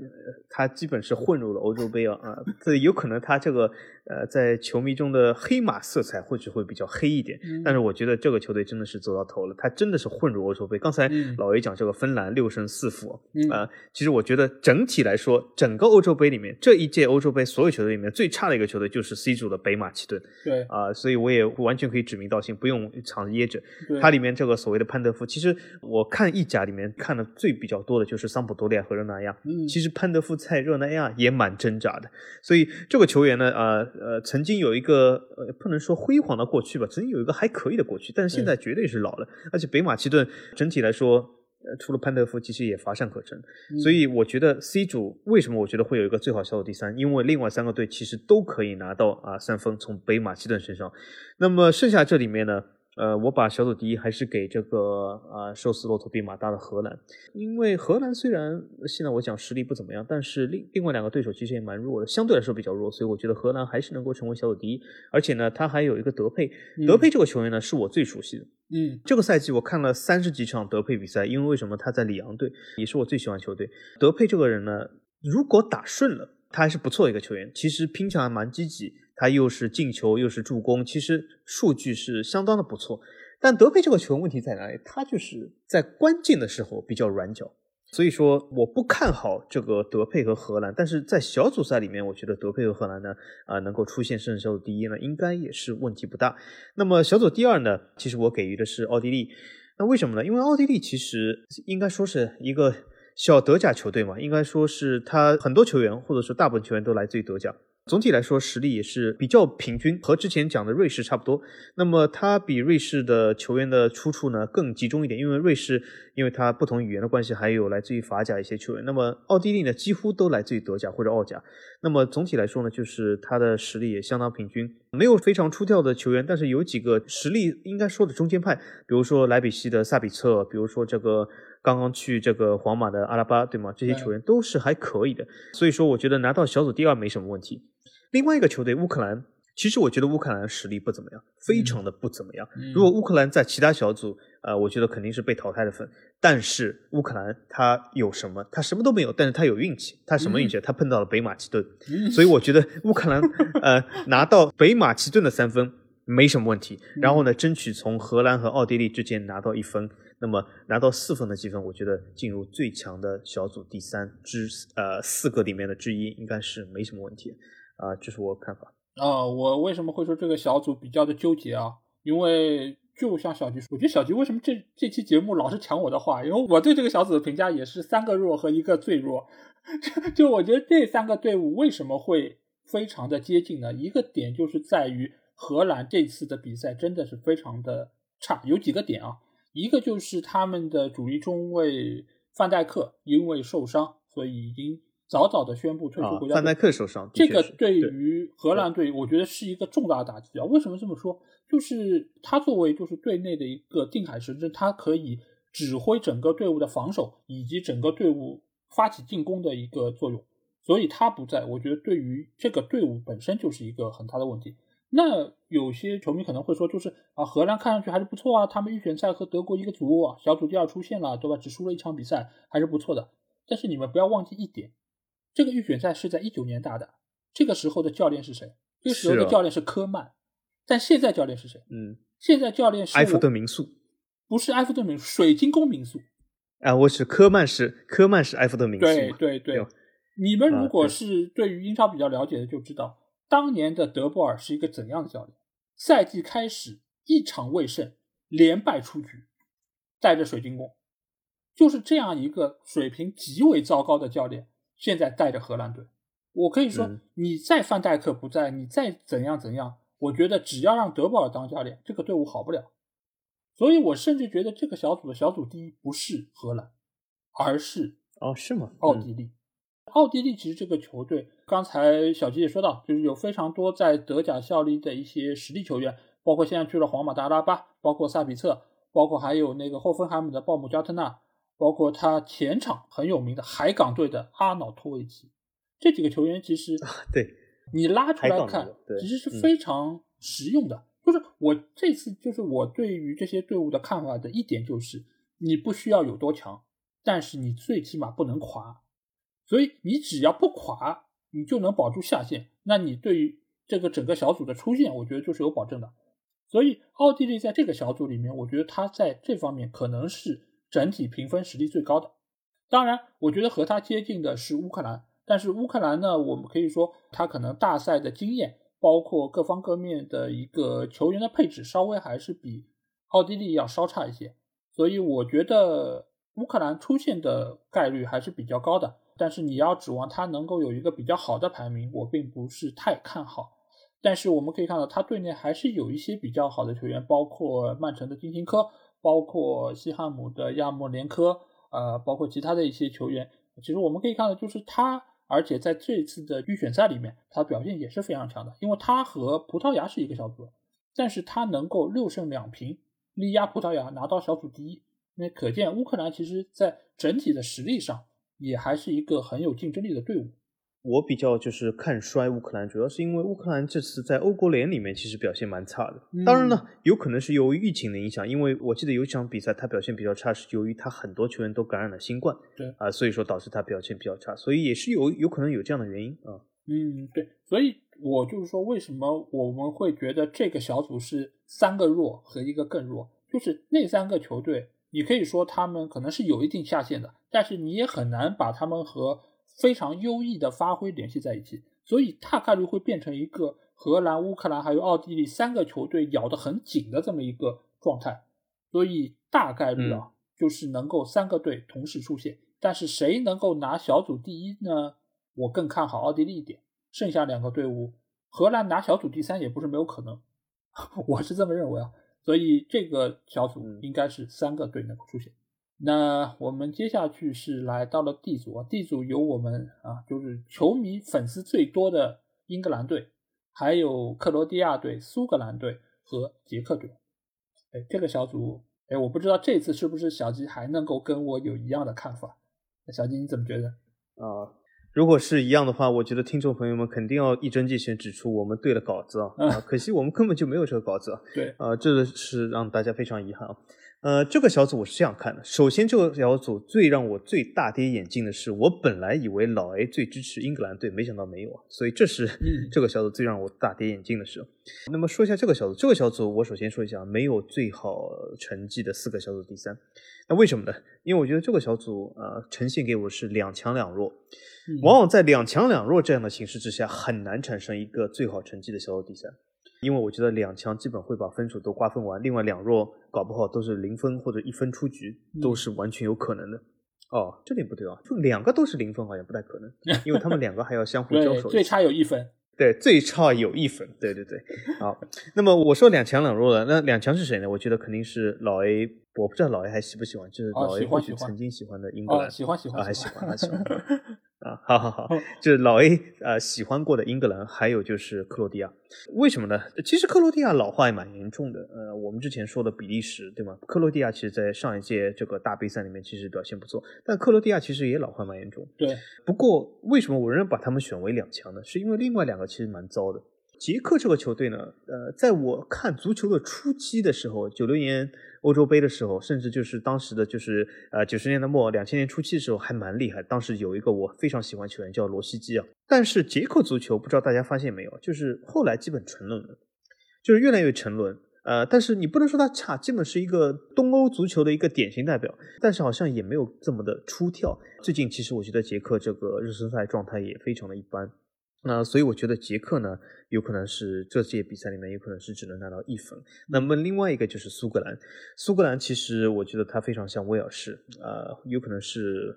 他基本是混入了欧洲杯啊啊，这有可能他这个呃，在球迷中的黑马色彩或许会比较黑一点，嗯但是我觉得这个球队真的是走到头了，他真的是混入欧洲杯。刚才嗯老 A 讲这个芬兰六胜四负啊、嗯其实我觉得整体来说，整个欧洲杯里面，这一届欧洲杯所有球队里面最差的一个球队就是 C 组的北马其顿对啊、所以我也完全可以指名道姓，不用藏着掖着。对，它里面这个所谓的潘德夫，其实我看意甲里面看的最比较多的就是桑普多利亚和热那亚。嗯其实潘德夫在热那亚也蛮挣扎的，所以这个球员呢，呃呃，曾经有一个呃不能说辉煌的过去吧，曾经有一个还可以的过去，但是现在绝对是老了，而且北马其顿整体来说。呃，除了潘德夫，其实也乏善可陈，嗯所以我觉得 C 组为什么我觉得会有一个最好小组第三？因为另外三个队其实都可以拿到啊三分，从北马其顿身上。那么剩下这里面呢，呃，我把小组第一还是给这个啊寿司骆驼比马大的荷兰，因为荷兰虽然现在我讲实力不怎么样，但是另另外两个对手其实也蛮弱的，相对来说比较弱，所以我觉得荷兰还是能够成为小组第一。而且呢，他还有一个德佩，德佩这个球员呢是我最熟悉的。嗯这个赛季我看了三十几场德佩比赛，因为为什么他在里昂队也是我最喜欢球队。德佩这个人呢，如果打顺了，他还是不错的一个球员。其实拼抢还蛮积极，他又是进球又是助攻，其实数据是相当的不错。但德佩这个球员问题在哪里？他就是在关键的时候比较软脚。所以说，我不看好这个德佩和荷兰，但是在小组赛里面，我觉得德佩和荷兰呢，啊、能够出现甚至小组第一呢，应该也是问题不大。那么小组第二呢，其实我给予的是奥地利。那为什么呢？因为奥地利其实应该说是一个小德甲球队嘛，应该说是他很多球员或者说大部分球员都来自于德甲。总体来说，实力也是比较平均，和之前讲的瑞士差不多。那么它比瑞士的球员的出处呢更集中一点，因为瑞士因为它不同语言的关系，还有来自于法甲一些球员。那么奥地利呢，几乎都来自于德甲或者奥甲。那么总体来说呢，就是他的实力也相当平均，没有非常出挑的球员，但是有几个实力应该说的中间派，比如说莱比锡的萨比策，比如说这个刚刚去这个皇马的阿拉巴，对吗？这些球员都是还可以的，所以说我觉得拿到小组第二没什么问题。另外一个球队乌克兰，其实我觉得乌克兰实力不怎么样，非常的不怎么样。嗯如果乌克兰在其他小组，呃，我觉得肯定是被淘汰的份。但是乌克兰他有什么？他什么都没有，但是他有运气。他什么运气？他碰到了北马其顿，嗯所以我觉得乌克兰呃拿到北马其顿的三分没什么问题。然后呢，争取从荷兰和奥地利之间拿到一分，那么拿到四分的积分，我觉得进入最强的小组第三之呃四个里面的之一，应该是没什么问题。啊、这是我看法。啊、我为什么会说这个小组比较的纠结啊？因为就像小吉说，我觉得小吉为什么这这期节目老是抢我的话？因为我对这个小组的评价也是三个弱和一个最弱。就我觉得这三个队伍为什么会非常的接近呢？一个点就是在于荷兰这次的比赛真的是非常的差，有几个点啊。一个就是他们的主力中卫范戴克因为受伤，所以已经早早的宣布退出啊国，家队。范戴克受伤，这个对于荷兰队，我觉得是一个重大的打击啊！为什么这么说？就是他作为就是队内的一个定海神针，他可以指挥整个队伍的防守以及整个队伍发起进攻的一个作用。所以他不在，我觉得对于这个队伍本身就是一个很大的问题。那有些球迷可能会说，就是啊，荷兰看上去还是不错啊，他们预选赛和德国一个组，小组第二出现了，对吧？只输了一场比赛，还是不错的。但是你们不要忘记一点，这个预选赛是在一九年打的，这个时候的教练是谁？这个时候的教练是科曼，但现在教练是谁？嗯，现在教练是埃弗顿民宿，不是埃弗顿民宿，水晶宫民宿。啊，我是科曼是科曼是埃弗顿民宿。对对对，你们如果是对于英超比较了解的，就知道。当年的德波尔是一个怎样的教练？赛季开始一场未胜，连败出局，带着水晶宫，就是这样一个水平极为糟糕的教练，现在带着荷兰队。我可以说，你再范戴克不在，你再怎样怎样，我觉得只要让德波尔当教练，这个队伍好不了。所以我甚至觉得这个小组的小组第一不是荷兰，而是哦，是吗？奥地利。奥地利其实这个球队，刚才小吉也说到，就是有非常多在德甲效力的一些实力球员，包括现在去了皇马的阿拉巴，包括萨比策，包括还有那个霍芬海姆的鲍姆加特纳，包括他前场很有名的海港队的阿瑙托维奇，这几个球员其实对你拉出来看，其实是非常实用的。就是我这次就是我对于这些队伍的看法的一点就是，你不需要有多强，但是你最起码不能垮。所以你只要不垮，你就能保住下线。那你对于这个整个小组的出线，我觉得就是有保证的。所以奥地利在这个小组里面，我觉得他在这方面可能是整体评分实力最高的。当然，我觉得和他接近的是乌克兰，但是乌克兰呢，我们可以说他可能大赛的经验，包括各方各面的一个球员的配置，稍微还是比奥地利要稍差一些。所以我觉得乌克兰出现的概率还是比较高的。但是你要指望他能够有一个比较好的排名，我并不是太看好。但是我们可以看到，他队内还是有一些比较好的球员，包括曼城的金琴科，包括西汉姆的亚莫连科，呃，包括其他的一些球员。其实我们可以看到，就是他，而且在这次的预选赛里面，他表现也是非常强的。因为他和葡萄牙是一个小组，但是他能够六胜两平力压葡萄牙拿到小组第一，那可见乌克兰其实在整体的实力上。也还是一个很有竞争力的队伍。我比较就是看衰乌克兰，主要是因为乌克兰这次在欧国联里面其实表现蛮差的。当然呢，有可能是由于疫情的影响，因为我记得有一场比赛他表现比较差，是由于他很多球员都感染了新冠。对啊，所以说导致他表现比较差，所以也是有有可能有这样的原因啊。嗯，对，所以我就是说，为什么我们会觉得这个小组是三个弱和一个更弱，就是那三个球队。你可以说他们可能是有一定下限的，但是你也很难把他们和非常优异的发挥联系在一起，所以大概率会变成一个荷兰、乌克兰还有奥地利三个球队咬得很紧的这么一个状态，所以大概率啊就是能够三个队同时出现，但是谁能够拿小组第一呢？我更看好奥地利一点，剩下两个队伍，荷兰拿小组第三也不是没有可能，我是这么认为啊。所以这个小组应该是三个队能够出现。那我们接下去是来到了 D 组啊，D 组有我们啊，就是球迷粉丝最多的英格兰队，还有克罗地亚队、苏格兰队和捷克队。哎，这个小组，哎，我不知道这次是不是小吉还能够跟我有一样的看法？小吉你怎么觉得？啊。如果是一样的话，我觉得听众朋友们肯定要一针见血指出我们对了稿子啊！啊，可惜我们根本就没有这个稿子。对，啊，这是让大家非常遗憾啊。呃，这个小组我是这样看的：首先，这个小组最让我最大跌眼镜的是，我本来以为老 A 最支持英格兰队，没想到没有啊。所以这是这个小组最让我大跌眼镜的事。那么说一下这个小组，这个小组我首先说一下，没有最好成绩的四个小组第三。那为什么呢？因为我觉得这个小组呃呈现给我是两强两弱。往往在两强两弱这样的形势之下，很难产生一个最好成绩的小组第三，因为我觉得两强基本会把分数都瓜分完，另外两弱搞不好都是零分或者一分出局，都是完全有可能的。哦，这点不对啊，就两个都是零分好像不太可能，因为他们两个还要相互交手，最差有一分。对，最差有一分。对对对，好。那么我说两强两弱了，那两强是谁呢？我觉得肯定是老 A，我不知道老 A 还喜不喜欢，就是老 A 或许曾经喜欢的英格兰，喜欢喜欢，还喜欢还喜欢。啊，好好好，就是老 A 呃喜欢过的英格兰，还有就是克罗地亚，为什么呢？其实克罗地亚老化也蛮严重的。呃，我们之前说的比利时，对吗？克罗地亚其实在上一届这个大杯赛里面其实表现不错，但克罗地亚其实也老化蛮严重。对，不过为什么我仍然把他们选为两强呢？是因为另外两个其实蛮糟的。捷克这个球队呢，呃，在我看足球的初期的时候，九六年欧洲杯的时候，甚至就是当时的就是呃九十年代末、两千年初期的时候，还蛮厉害。当时有一个我非常喜欢球员叫罗西基啊。但是捷克足球不知道大家发现没有，就是后来基本沉沦了，就是越来越沉沦。呃，但是你不能说它差，基本是一个东欧足球的一个典型代表，但是好像也没有这么的出挑。最近其实我觉得捷克这个热身赛状态也非常的一般。那所以我觉得捷克呢，有可能是这届比赛里面有可能是只能拿到一分。那么另外一个就是苏格兰，苏格兰其实我觉得它非常像威尔士，呃，有可能是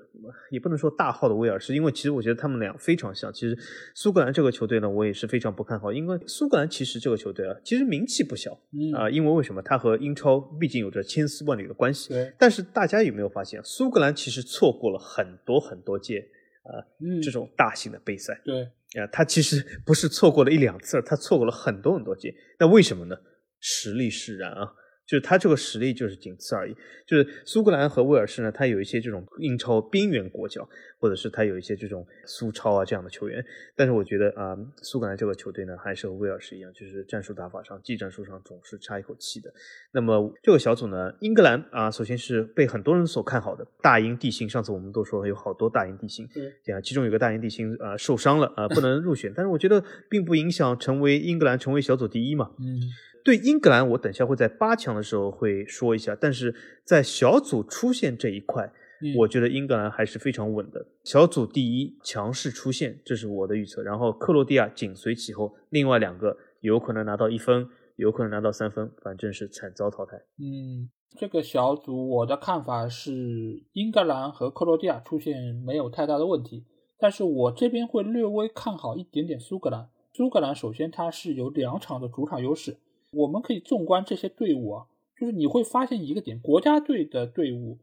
也不能说大号的威尔士，因为其实我觉得他们俩非常像。其实苏格兰这个球队呢，我也是非常不看好，因为苏格兰其实这个球队啊，其实名气不小啊，因为为什么？它和英超毕竟有着千丝万缕的关系。对。但是大家有没有发现，苏格兰其实错过了很多很多届啊这种大型的杯赛？对。啊，他其实不是错过了一两次，他错过了很多很多届。那为什么呢？实力使然啊。就是他这个实力就是仅此而已。就是苏格兰和威尔士呢，他有一些这种英超边缘国脚，或者是他有一些这种苏超啊这样的球员。但是我觉得啊，苏格兰这个球队呢，还是和威尔士一样，就是战术打法上、技战术上总是差一口气的。那么这个小组呢，英格兰啊，首先是被很多人所看好的大英帝星。上次我们都说有好多大英帝星，这样其中有个大英帝星啊受伤了啊，不能入选。但是我觉得并不影响成为英格兰成为小组第一嘛。嗯。对英格兰，我等下会在八强的时候会说一下，但是在小组出线这一块，我觉得英格兰还是非常稳的。小组第一强势出线，这是我的预测。然后克罗地亚紧随其后，另外两个有可能拿到一分，有可能拿到三分，反正是惨遭淘汰。嗯，这个小组我的看法是英格兰和克罗地亚出现没有太大的问题，但是我这边会略微看好一点点苏格兰。苏格兰首先它是有两场的主场优势。我们可以纵观这些队伍啊，就是你会发现一个点，国家队的队伍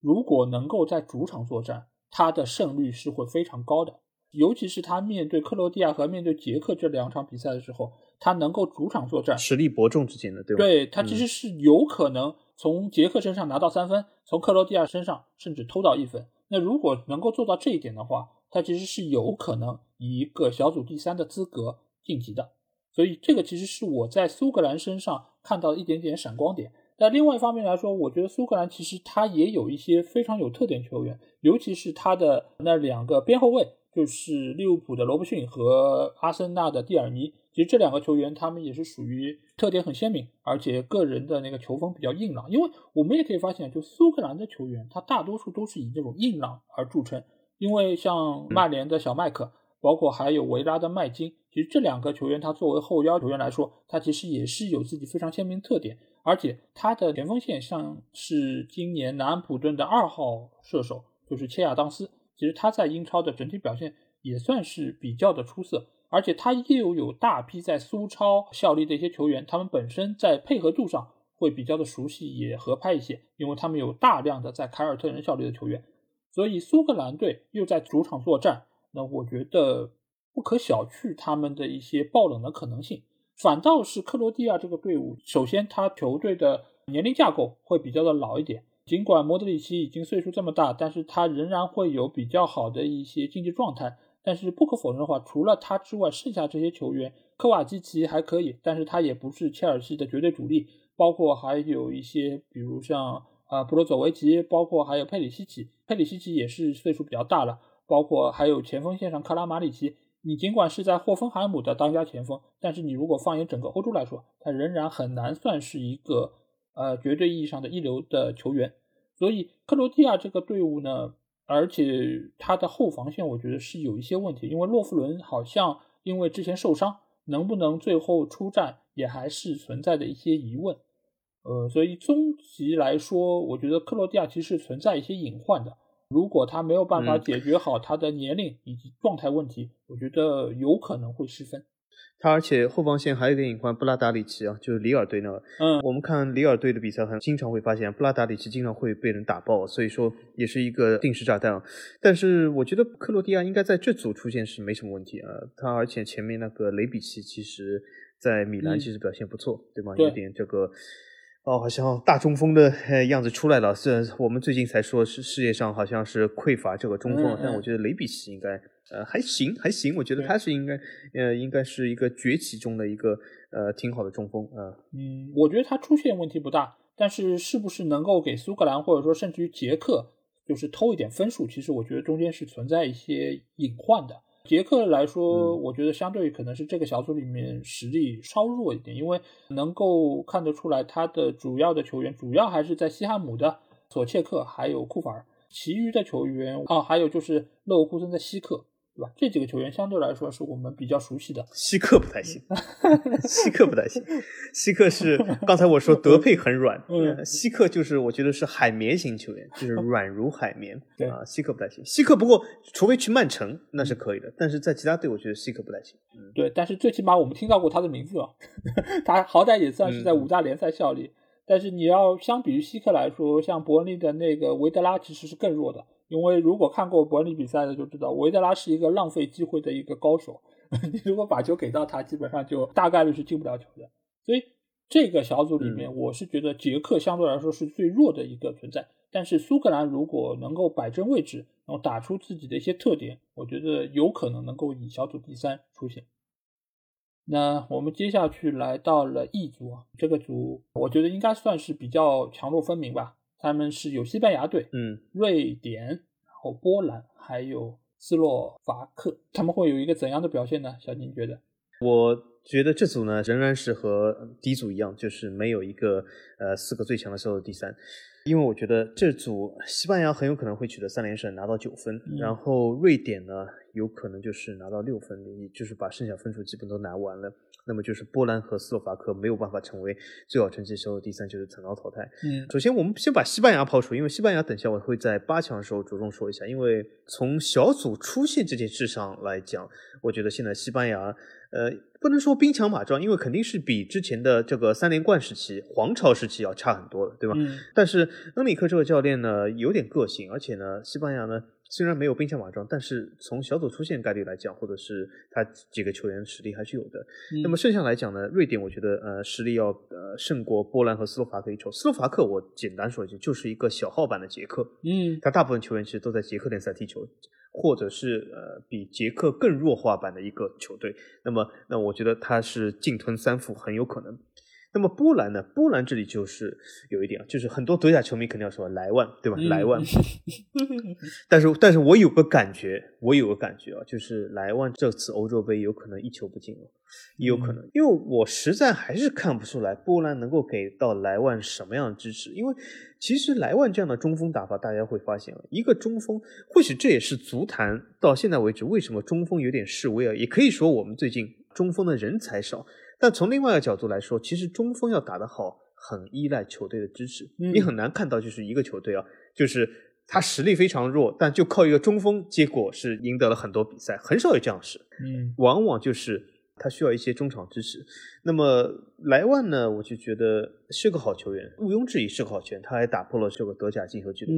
如果能够在主场作战，他的胜率是会非常高的。尤其是他面对克罗地亚和面对捷克这两场比赛的时候，他能够主场作战，实力伯仲之间的，对吧？对他其实是有可能从捷克身上拿到三分，从克罗地亚身上甚至偷到一分。那如果能够做到这一点的话，他其实是有可能以一个小组第三的资格晋级的。所以这个其实是我在苏格兰身上看到一点点闪光点。但另外一方面来说，我觉得苏格兰其实他也有一些非常有特点球员，尤其是他的那两个边后卫，就是利物浦的罗伯逊和阿森纳的蒂尔尼。其实这两个球员他们也是属于特点很鲜明，而且个人的那个球风比较硬朗。因为我们也可以发现，就苏格兰的球员，他大多数都是以这种硬朗而著称。因为像曼联的小麦克。包括还有维拉的麦金，其实这两个球员，他作为后腰球员来说，他其实也是有自己非常鲜明特点，而且他的前锋线像是今年南安普顿的二号射手，就是切亚当斯，其实他在英超的整体表现也算是比较的出色，而且他又有大批在苏超效力的一些球员，他们本身在配合度上会比较的熟悉，也合拍一些，因为他们有大量的在凯尔特人效力的球员，所以苏格兰队又在主场作战。那我觉得不可小觑他们的一些爆冷的可能性，反倒是克罗地亚这个队伍，首先他球队的年龄架构会比较的老一点，尽管莫德里奇已经岁数这么大，但是他仍然会有比较好的一些竞技状态。但是不可否认的话，除了他之外，剩下这些球员，科瓦基奇还可以，但是他也不是切尔西的绝对主力，包括还有一些，比如像啊布罗佐维奇，包括还有佩里西奇，佩里西奇也是岁数比较大了。包括还有前锋线上克拉马里奇，你尽管是在霍芬海姆的当家前锋，但是你如果放眼整个欧洲来说，他仍然很难算是一个呃绝对意义上的一流的球员。所以克罗地亚这个队伍呢，而且他的后防线我觉得是有一些问题，因为洛夫伦好像因为之前受伤，能不能最后出战也还是存在的一些疑问。呃，所以终极来说，我觉得克罗地亚其实存在一些隐患的。如果他没有办法解决好他的年龄以及状态问题，我觉得有可能会失分。他而且后防线还有一个隐患，布拉达里奇啊，就是里尔队那个。嗯，我们看里尔队的比赛，很经常会发现布拉达里奇经常会被人打爆，所以说也是一个定时炸弹啊。但是我觉得克罗地亚应该在这组出现是没什么问题啊。他而且前面那个雷比奇其实在米兰其实表现不错，对吗？有点这个。哦，好像大中锋的样子出来了。虽然我们最近才说是世界上好像是匮乏这个中锋，但我觉得雷比奇应该呃还行还行。我觉得他是应该呃应该是一个崛起中的一个呃挺好的中锋啊。嗯，我觉得他出现问题不大，但是是不是能够给苏格兰或者说甚至于捷克就是偷一点分数，其实我觉得中间是存在一些隐患的。捷克来说，我觉得相对可能是这个小组里面实力稍弱一点，因为能够看得出来，他的主要的球员主要还是在西汉姆的索切克还有库法尔，其余的球员啊，还有就是勒沃库森的西克。对吧？这几个球员相对来说是我们比较熟悉的。希克不太行，希克不太行。希克是刚才我说德佩很软，嗯，希克就是我觉得是海绵型球员，就是软如海绵。对啊，希克不太行。希克不过除非去曼城那是可以的，但是在其他队我觉得希克不太行。嗯，对，但是最起码我们听到过他的名字啊，他好歹也算是在五大联赛效力。但是你要相比于希克来说，像伯恩利的那个维德拉其实是更弱的。因为如果看过伯恩利比赛的就知道，维德拉是一个浪费机会的一个高手。你如果把球给到他，基本上就大概率是进不了球的。所以这个小组里面，我是觉得捷克相对来说是最弱的一个存在。但是苏格兰如果能够摆正位置，然后打出自己的一些特点，我觉得有可能能够以小组第三出现。那我们接下去来到了 E 组啊，这个组我觉得应该算是比较强弱分明吧。他们是有西班牙队、嗯，瑞典，然后波兰，还有斯洛伐克，他们会有一个怎样的表现呢？小金觉得？我觉得这组呢仍然是和第一组一样，就是没有一个呃四个最强的小组第三，因为我觉得这组西班牙很有可能会取得三连胜，拿到九分，然后瑞典呢有可能就是拿到六分，也就是把剩下分数基本都拿完了。那么就是波兰和斯洛伐克没有办法成为最好成绩小组第三，就是惨遭淘汰。嗯，首先我们先把西班牙抛除，因为西班牙等下我会在八强的时候着重说一下。因为从小组出线这件事上来讲，我觉得现在西班牙，呃，不能说兵强马壮，因为肯定是比之前的这个三连冠时期、皇朝时期要差很多了，对吧？嗯。但是恩里克这个教练呢，有点个性，而且呢，西班牙呢。虽然没有兵强马壮，但是从小组出线概率来讲，或者是他几个球员实力还是有的。那么剩下来讲呢，瑞典我觉得呃实力要呃胜过波兰和斯洛伐克一筹。斯洛伐克我简单说一句，就是一个小号版的捷克。嗯，他大部分球员其实都在捷克联赛踢球，或者是呃比捷克更弱化版的一个球队。那么那我觉得他是进吞三负很有可能。那么波兰呢？波兰这里就是有一点啊，就是很多德甲球迷肯定要说莱万，对吧？莱万。但是，但是我有个感觉，我有个感觉啊，就是莱万这次欧洲杯有可能一球不进了，也有可能，因为我实在还是看不出来波兰能够给到莱万什么样的支持。因为其实莱万这样的中锋打法，大家会发现啊，一个中锋，或许这也是足坛到现在为止为什么中锋有点示威啊，也可以说我们最近中锋的人才少。但从另外一个角度来说，其实中锋要打得好，很依赖球队的支持。你很难看到就是一个球队啊，就是他实力非常弱，但就靠一个中锋，结果是赢得了很多比赛，很少有这样事。嗯，往往就是他需要一些中场支持。那么莱万呢，我就觉得是个好球员，毋庸置疑是个好球员。他还打破了这个德甲进球纪录，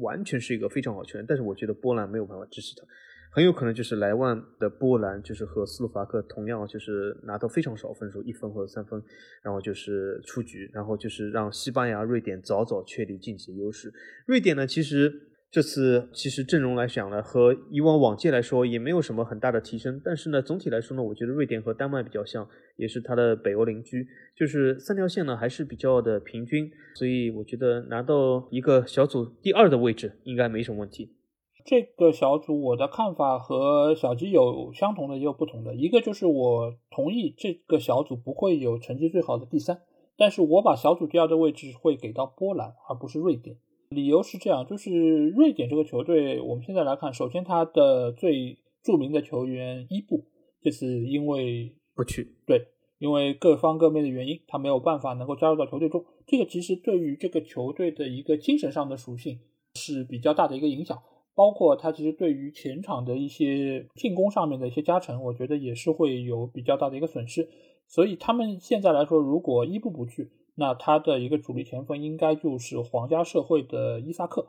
完全是一个非常好球员。但是我觉得波兰没有办法支持他。很有可能就是莱万的波兰，就是和斯洛伐克同样，就是拿到非常少分数，一分或者三分，然后就是出局，然后就是让西班牙、瑞典早早确立晋级优势。瑞典呢，其实这次其实阵容来讲呢，和以往往届来说也没有什么很大的提升，但是呢，总体来说呢，我觉得瑞典和丹麦比较像，也是它的北欧邻居，就是三条线呢还是比较的平均，所以我觉得拿到一个小组第二的位置应该没什么问题。这个小组我的看法和小吉有相同的，也有不同的。一个就是我同意这个小组不会有成绩最好的第三，但是我把小组第二的位置会给到波兰，而不是瑞典。理由是这样，就是瑞典这个球队，我们现在来看，首先他的最著名的球员伊布这次因为不去，对，因为各方各面的原因，他没有办法能够加入到球队中。这个其实对于这个球队的一个精神上的属性是比较大的一个影响。包括他其实对于前场的一些进攻上面的一些加成，我觉得也是会有比较大的一个损失。所以他们现在来说，如果伊布不去，那他的一个主力前锋应该就是皇家社会的伊萨克。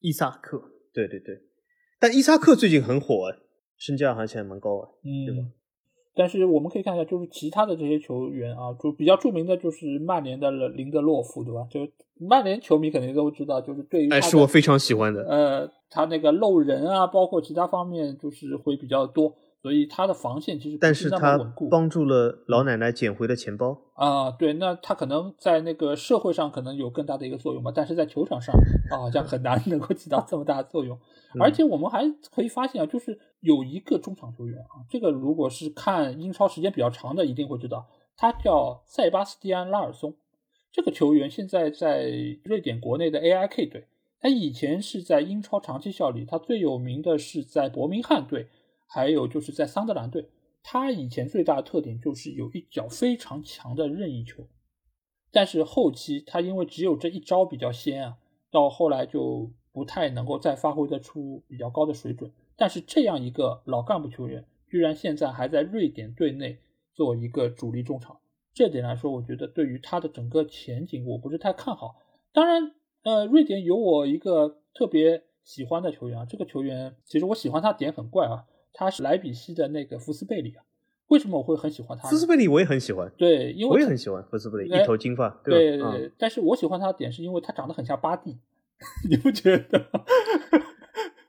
伊萨克，对对对，但伊萨克最近很火哎，身价还是蛮高啊，对吧？但是我们可以看一下，就是其他的这些球员啊，就比较著名的就是曼联的林德洛夫，对吧？就曼联球迷肯定都知道，就是对于哎，是我非常喜欢的。呃，他那个漏人啊，包括其他方面，就是会比较多。所以他的防线其实但是他帮助了老奶奶捡回了钱包啊，对，那他可能在那个社会上可能有更大的一个作用吧，但是在球场上 啊，好像很难能够起到这么大的作用。而且我们还可以发现啊，就是有一个中场球员啊，这个如果是看英超时间比较长的，一定会知道，他叫塞巴斯蒂安拉尔松。这个球员现在在瑞典国内的 AIK 队，他以前是在英超长期效力，他最有名的是在伯明翰队。还有就是在桑德兰队，他以前最大的特点就是有一脚非常强的任意球，但是后期他因为只有这一招比较鲜啊，到后来就不太能够再发挥得出比较高的水准。但是这样一个老干部球员，居然现在还在瑞典队内做一个主力中场，这点来说，我觉得对于他的整个前景我不是太看好。当然，呃，瑞典有我一个特别喜欢的球员啊，这个球员其实我喜欢他点很怪啊。他是莱比锡的那个福斯贝里啊，为什么我会很喜欢他？福斯贝里我也很喜欢，对，因为我也很喜欢福斯贝里，一头金发，对对对。但是我喜欢他的点是因为他长得很像巴蒂，你不觉得？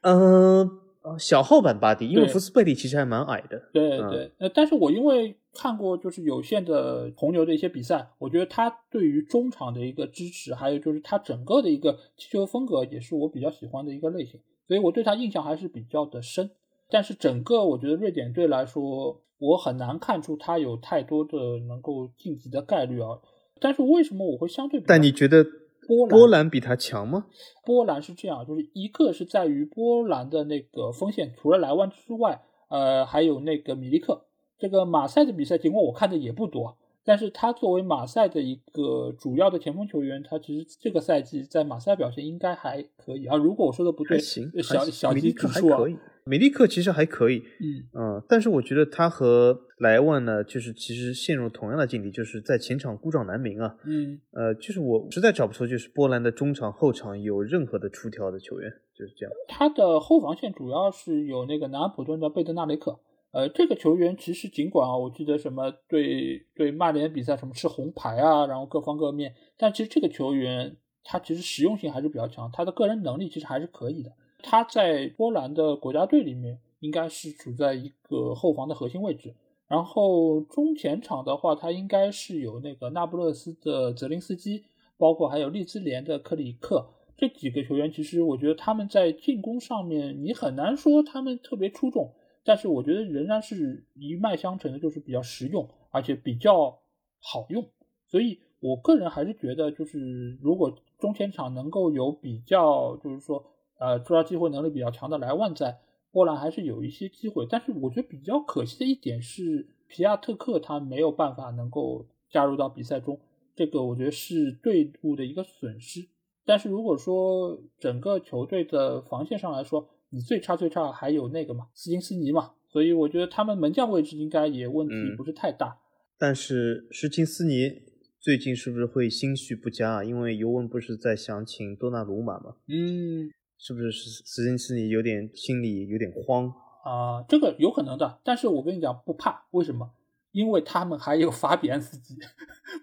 嗯，小号版巴蒂，因为福斯贝里其实还蛮矮的。对对，呃，但是我因为看过就是有限的红牛的一些比赛，我觉得他对于中场的一个支持，还有就是他整个的一个踢球风格，也是我比较喜欢的一个类型，所以我对他印象还是比较的深。但是整个我觉得瑞典队来说，我很难看出他有太多的能够晋级的概率啊。但是为什么我会相对？但你觉得波波兰比他强吗？波兰是这样，就是一个是在于波兰的那个锋线，除了莱万之外，呃，还有那个米利克。这个马赛的比赛，尽管我看的也不多，但是他作为马赛的一个主要的前锋球员，他其实这个赛季在马赛表现应该还可以啊。如果我说的不对，小小鸡指数啊。米利克其实还可以，嗯嗯，但是我觉得他和莱万呢，就是其实陷入同样的境地，就是在前场孤掌难鸣啊，嗯，呃，就是我实在找不出就是波兰的中场后场有任何的出挑的球员，就是这样。他的后防线主要是有那个南安普顿的贝德纳雷克，呃，这个球员其实尽管啊，我记得什么对对曼联比赛什么吃红牌啊，然后各方各面，但其实这个球员他其实实用性还是比较强，他的个人能力其实还是可以的。他在波兰的国家队里面应该是处在一个后防的核心位置，然后中前场的话，他应该是有那个那不勒斯的泽林斯基，包括还有利兹联的克里克这几个球员。其实我觉得他们在进攻上面，你很难说他们特别出众，但是我觉得仍然是一脉相承的，就是比较实用，而且比较好用。所以我个人还是觉得，就是如果中前场能够有比较，就是说。呃，出招机会能力比较强的莱万在波兰还是有一些机会，但是我觉得比较可惜的一点是皮亚特克他没有办法能够加入到比赛中，这个我觉得是队伍的一个损失。但是如果说整个球队的防线上来说，你最差最差还有那个嘛斯金斯尼嘛，所以我觉得他们门将位置应该也问题不是太大。但是施金斯尼最近是不是会心绪不佳啊？因为尤文不是在想请多纳鲁马吗？嗯。是不是斯斯金斯尼有点心里有点慌啊？这个有可能的，但是我跟你讲不怕，为什么？因为他们还有法比安斯基，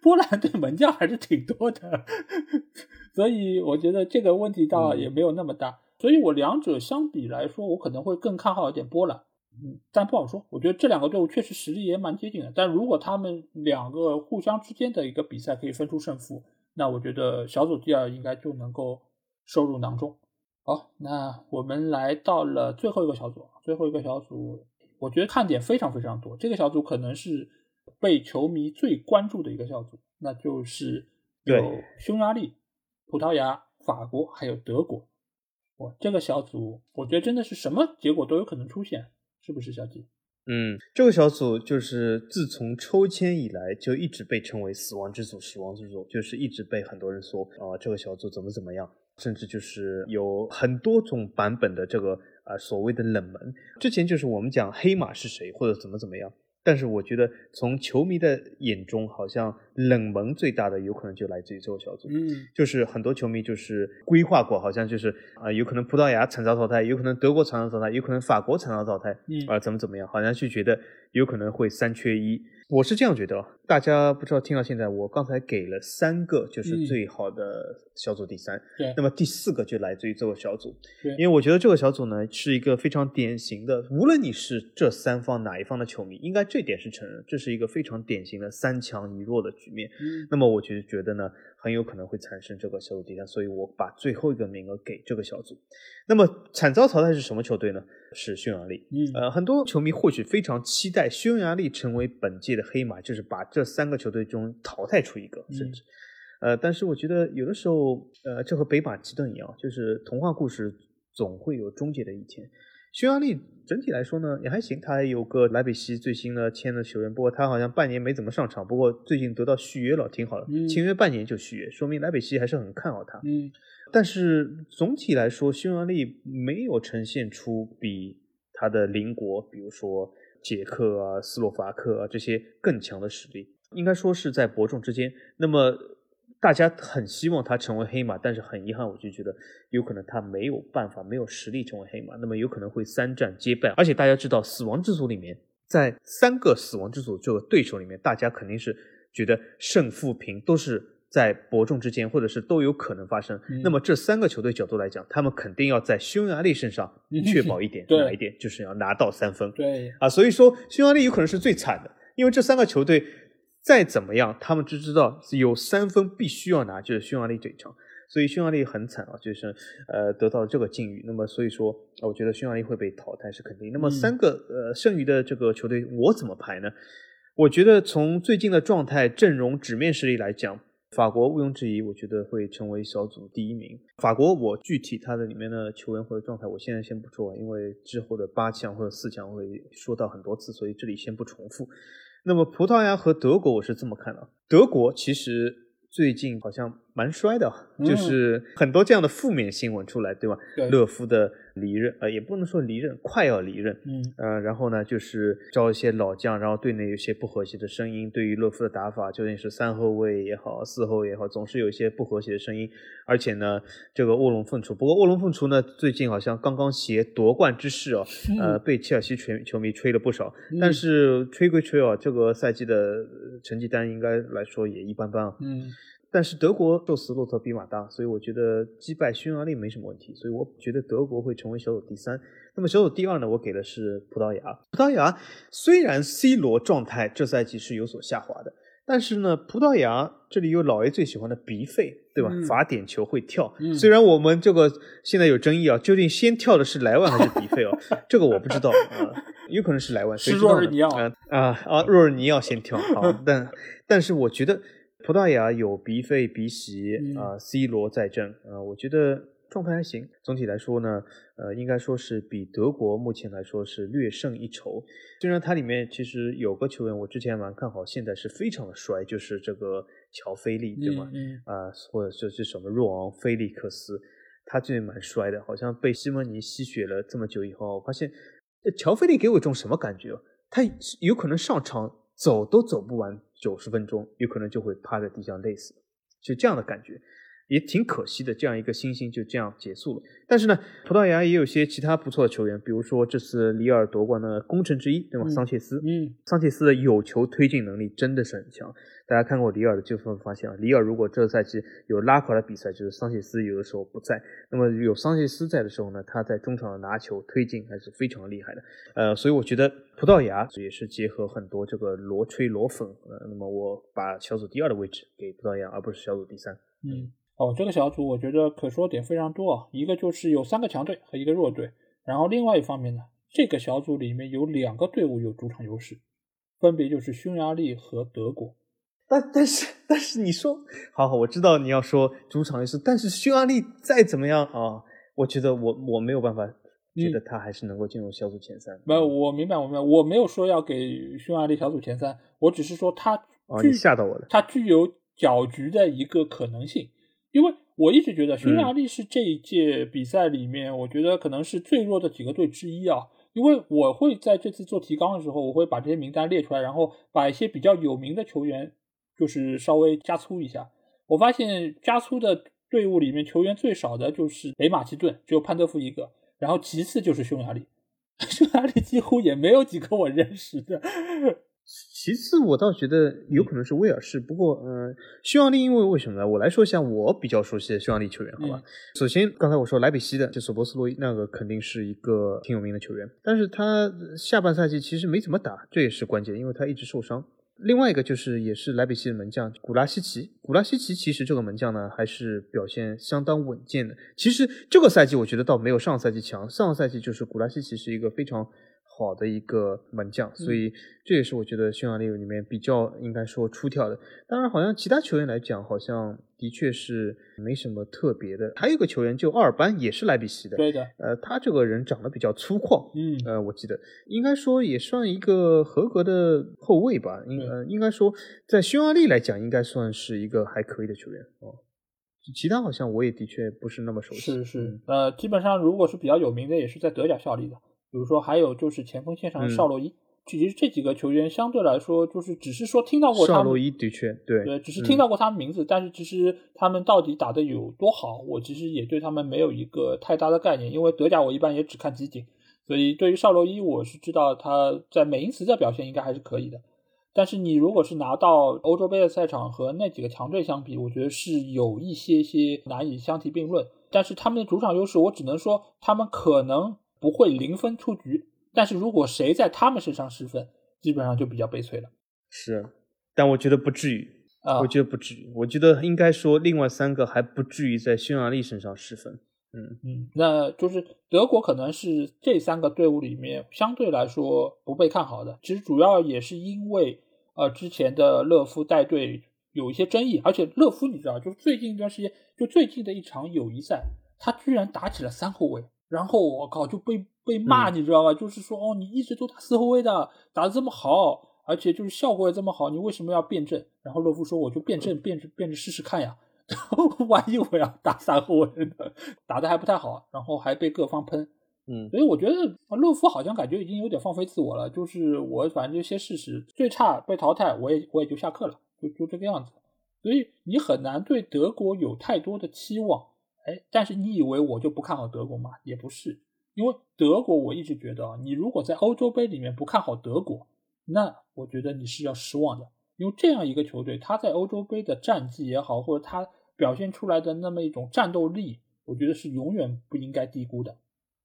波兰队门将还是挺多的，所以我觉得这个问题倒也没有那么大。所以我两者相比来说，我可能会更看好一点波兰，嗯，但不好说。我觉得这两个队伍确实实力也蛮接近的，但如果他们两个互相之间的一个比赛可以分出胜负，那我觉得小组第二应该就能够收入囊中。好，那我们来到了最后一个小组。最后一个小组，我觉得看点非常非常多。这个小组可能是被球迷最关注的一个小组，那就是有匈牙利、葡萄牙、法国还有德国。哇，这个小组我觉得真的是什么结果都有可能出现，是不是小吉？嗯，这个小组就是自从抽签以来就一直被称为死亡之组，死亡之组就是一直被很多人说啊，这个小组怎么怎么样。甚至就是有很多种版本的这个啊、所谓的冷门。之前就是我们讲黑马是谁或者怎么怎么样。但是我觉得，从球迷的眼中，好像冷门最大的有可能就来自于这个小组。嗯，就是很多球迷就是规划过，好像就是啊、有可能葡萄牙惨遭淘汰，有可能德国惨遭淘汰，有可能法国惨遭淘汰，嗯啊、怎么怎么样，好像就觉得有可能会三缺一。我是这样觉得，大家不知道听到现在，我刚才给了三个就是嗯最好的小组第三，对那么第四个就来自于这个小组，对因为我觉得这个小组呢是一个非常典型的，无论你是这三方哪一方的球迷，应该这点是承认，这是一个非常典型的三强一弱的局面。嗯那么我就觉得呢，很有可能会产生这个小组第三，所以我把最后一个名额给这个小组。那么惨遭淘汰是什么球队呢？是匈牙利。嗯呃，很多球迷或许非常期待匈牙利成为本届的黑马，就是把这三个球队中淘汰出一个，甚嗯至。呃，但是我觉得有的时候，呃，这和北马其顿一样，就是童话故事总会有终结的一天。匈牙利整体来说呢也还行，他还有个莱比锡最新的签的球员，不过他好像半年没怎么上场，不过最近得到续约了，挺好的，嗯签约半年就续约，说明莱比锡还是很看好他。嗯但是总体来说，匈牙利没有呈现出比他的邻国，比如说捷克啊、斯洛伐克啊这些更强的实力，应该说是在伯仲之间。那么大家很希望他成为黑马，但是很遗憾，我就觉得有可能他没有办法、没有实力成为黑马，那么有可能会三战皆败。而且大家知道，死亡之组里面，在三个死亡之组这个对手里面，大家肯定是觉得胜负平都是在伯仲之间，或者是都有可能发生。嗯那么这三个球队角度来讲，他们肯定要在匈牙利身上确保一点，对哪一点就是要拿到三分。对啊，所以说匈牙利有可能是最惨的，因为这三个球队再怎么样，他们只知道有三分必须要拿，就是匈牙利这一场。所以匈牙利很惨啊，就是呃得到了这个境遇。那么所以说，呃我觉得匈牙利会被淘汰是肯定。那么嗯三个、呃剩余的这个球队，我怎么排呢？我觉得从最近的状态、阵容、纸面实力来讲，法国毋庸置疑，我觉得会成为小组第一名。法国，我具体它的里面的球员或者状态，我现在先不说，因为之后的八强或者四强会说到很多次，所以这里先不重复。那么葡萄牙和德国，我是这么看的。德国其实最近好像蛮衰的，嗯就是很多这样的负面新闻出来，对吧？对勒夫的离任，呃，也不能说离任，快要离任。嗯呃，然后呢，就是招一些老将，然后队内有些不和谐的声音，对于勒夫的打法，究竟是三后卫也好，四后卫也好，总是有一些不和谐的声音。而且呢，这个卧龙凤雏，不过卧龙凤雏呢，最近好像刚刚携夺冠之势哦，呃，被切尔西球球迷吹了不少。但嗯是吹归吹哦，这个赛季的呃成绩单应该来说也一般般啊。嗯但是德国宙斯骆驼比马大，所以我觉得击败匈牙利没什么问题，所以我觉得德国会成为小组第三。那么小组第二呢，我给的是葡萄牙。葡萄牙虽然 C 罗状态这赛季是有所下滑的，但是呢，葡萄牙这里有老 A 最喜欢的鼻费，对吧？嗯罚点球会跳。嗯虽然我们这个现在有争议啊，究竟先跳的是莱万还是比费哦？这个我不知道啊、有可能是莱万，谁是知道呢若尔尼奥啊啊啊！若尔尼奥先跳好，但但是我觉得葡萄牙有鼻费、鼻席嗯啊、C 罗在阵啊、我觉得状态还行。总体来说呢，呃，应该说是比德国目前来说是略胜一筹。虽然它里面其实有个球员我之前蛮看好，现在是非常的衰，就是这个乔菲利，对吗？嗯啊、或者就是什么若昂·菲利克斯，他最近蛮衰的，好像被西蒙尼吸血了这么久以后，我发现呃乔菲利给我一种什么感觉哦？他有可能上场走都走不完九十分钟，有可能就会趴在地上累死，就这样的感觉。也挺可惜的，这样一个新星就这样结束了。但是呢，葡萄牙也有些其他不错的球员，比如说这次里尔夺冠的功臣之一，对吗？嗯桑切斯，嗯桑切斯的有球推进能力真的是很强。大家看过里尔的就会发现啊，里尔如果这个赛季有拉垮的比赛，就是桑切斯有的时候不在。那么有桑切斯在的时候呢，他在中场的拿球推进还是非常厉害的。呃，所以我觉得葡萄牙也是结合很多这个罗吹罗粉。呃，那么我把小组第二的位置给葡萄牙，而不是小组第三。嗯，哦，这个小组我觉得可说点非常多啊，一个就是有三个强队和一个弱队，然后另外一方面呢，这个小组里面有两个队伍有主场优势，分别就是匈牙利和德国。但但是但是你说，好好，我知道你要说主场优势，但是匈牙利再怎么样啊，我觉得我我没有办法觉得他还是能够进入小组前三。没有，我明白，我明白，我没有说要给匈牙利小组前三，我只是说它哦，你吓到我了。他具有搅局的一个可能性，因为我一直觉得匈牙利是这一届比赛里面，我觉得可能是最弱的几个队之一啊。因为我会在这次做提纲的时候，我会把这些名单列出来，然后把一些比较有名的球员，就是稍微加粗一下。我发现加粗的队伍里面球员最少的就是北马其顿，只有潘德夫一个，然后其次就是匈牙利，匈牙利几乎也没有几个我认识的。其次，我倒觉得有可能是威尔士。不过，嗯，匈牙利因为为什么呢？我来说一下我比较熟悉的匈牙利球员，好吧？首先，刚才我说莱比锡的就索博斯洛伊，那个肯定是一个挺有名的球员，但是他下半赛季其实没怎么打，这也是关键，因为他一直受伤。另外一个就是也是莱比锡的门将古拉西奇，古拉西奇其实这个门将呢还是表现相当稳健的。其实这个赛季我觉得倒没有上赛季强，上个赛季就是古拉西奇是一个非常。好的一个门将，所以这也是我觉得匈牙利里面比较应该说出挑的。当然，好像其他球员来讲，好像的确是没什么特别的。还有一个球员就奥尔班，也是莱比锡的。对的，呃，他这个人长得比较粗犷，嗯，呃，我记得应该说也算一个合格的后卫吧。应呃，应该说在匈牙利来讲，应该算是一个还可以的球员哦。其他好像我也的确不是那么熟悉。是是，呃，基本上如果是比较有名的，也是在德甲效力的。比如说，还有就是前锋线上的绍洛伊，其实这几个球员相对来说，就是只是说听到过他们。绍洛伊的确对对，只是听到过他们名字，但是其实他们到底打的有多好，我其实也对他们没有一个太大的概念。因为德甲我一般也只看集锦，所以对于绍洛伊，我是知道他在美因茨的表现应该还是可以的。但是你如果是拿到欧洲杯的赛场和那几个强队相比，我觉得是有一些些难以相提并论。但是他们的主场优势，我只能说他们可能。不会零分出局，但是如果谁在他们身上失分，基本上就比较悲催了。是，但我觉得不至于啊，我觉得不至于。我觉得应该说，另外三个还不至于在匈牙利身上失分。嗯嗯，那就是德国可能是这三个队伍里面相对来说不被看好的。其实主要也是因为呃之前的勒夫带队有一些争议，而且勒夫你知道，就是最近一段时间，就最近的一场友谊赛，他居然打起了三后卫。然后我靠就被被骂，你知道吧？就是说哦，你一直都打四后卫的，打的这么好，而且就是效果也这么好，你为什么要变阵？然后勒夫说，我就变阵，变着变着试试看呀。万一我要打三后卫呢？打的还不太好，然后还被各方喷。嗯，所以我觉得勒夫好像感觉已经有点放飞自我了。就是我反正就先试试，最差被淘汰，我也我也就下课了，就就这个样子。所以你很难对德国有太多的期望。哎，但是你以为我就不看好德国吗？也不是，因为德国我一直觉得啊，你如果在欧洲杯里面不看好德国，那我觉得你是要失望的。因为这样一个球队，他在欧洲杯的战绩也好，或者他表现出来的那么一种战斗力，我觉得是永远不应该低估的。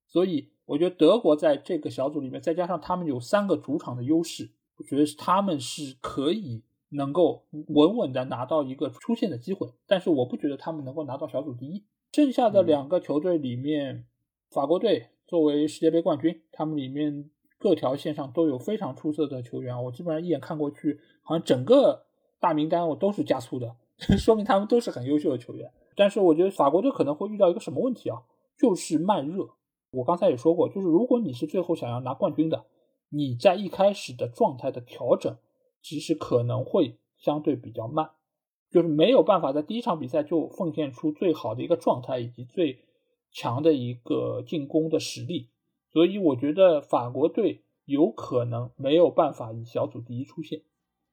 所以，我觉得德国在这个小组里面，再加上他们有三个主场的优势，我觉得他们是可以能够稳稳的拿到一个出线的机会。但是，我不觉得他们能够拿到小组第一。剩下的两个球队里面，法国队作为世界杯冠军，他们里面各条线上都有非常出色的球员。我基本上一眼看过去，好像整个大名单我都是加粗的，说明他们都是很优秀的球员。但是我觉得法国队可能会遇到一个什么问题啊？就是慢热。我刚才也说过，就是如果你是最后想要拿冠军的，你在一开始的状态的调整，其实可能会相对比较慢。就是没有办法在第一场比赛就奉献出最好的一个状态以及最强的一个进攻的实力，所以我觉得法国队有可能没有办法以小组第一出现。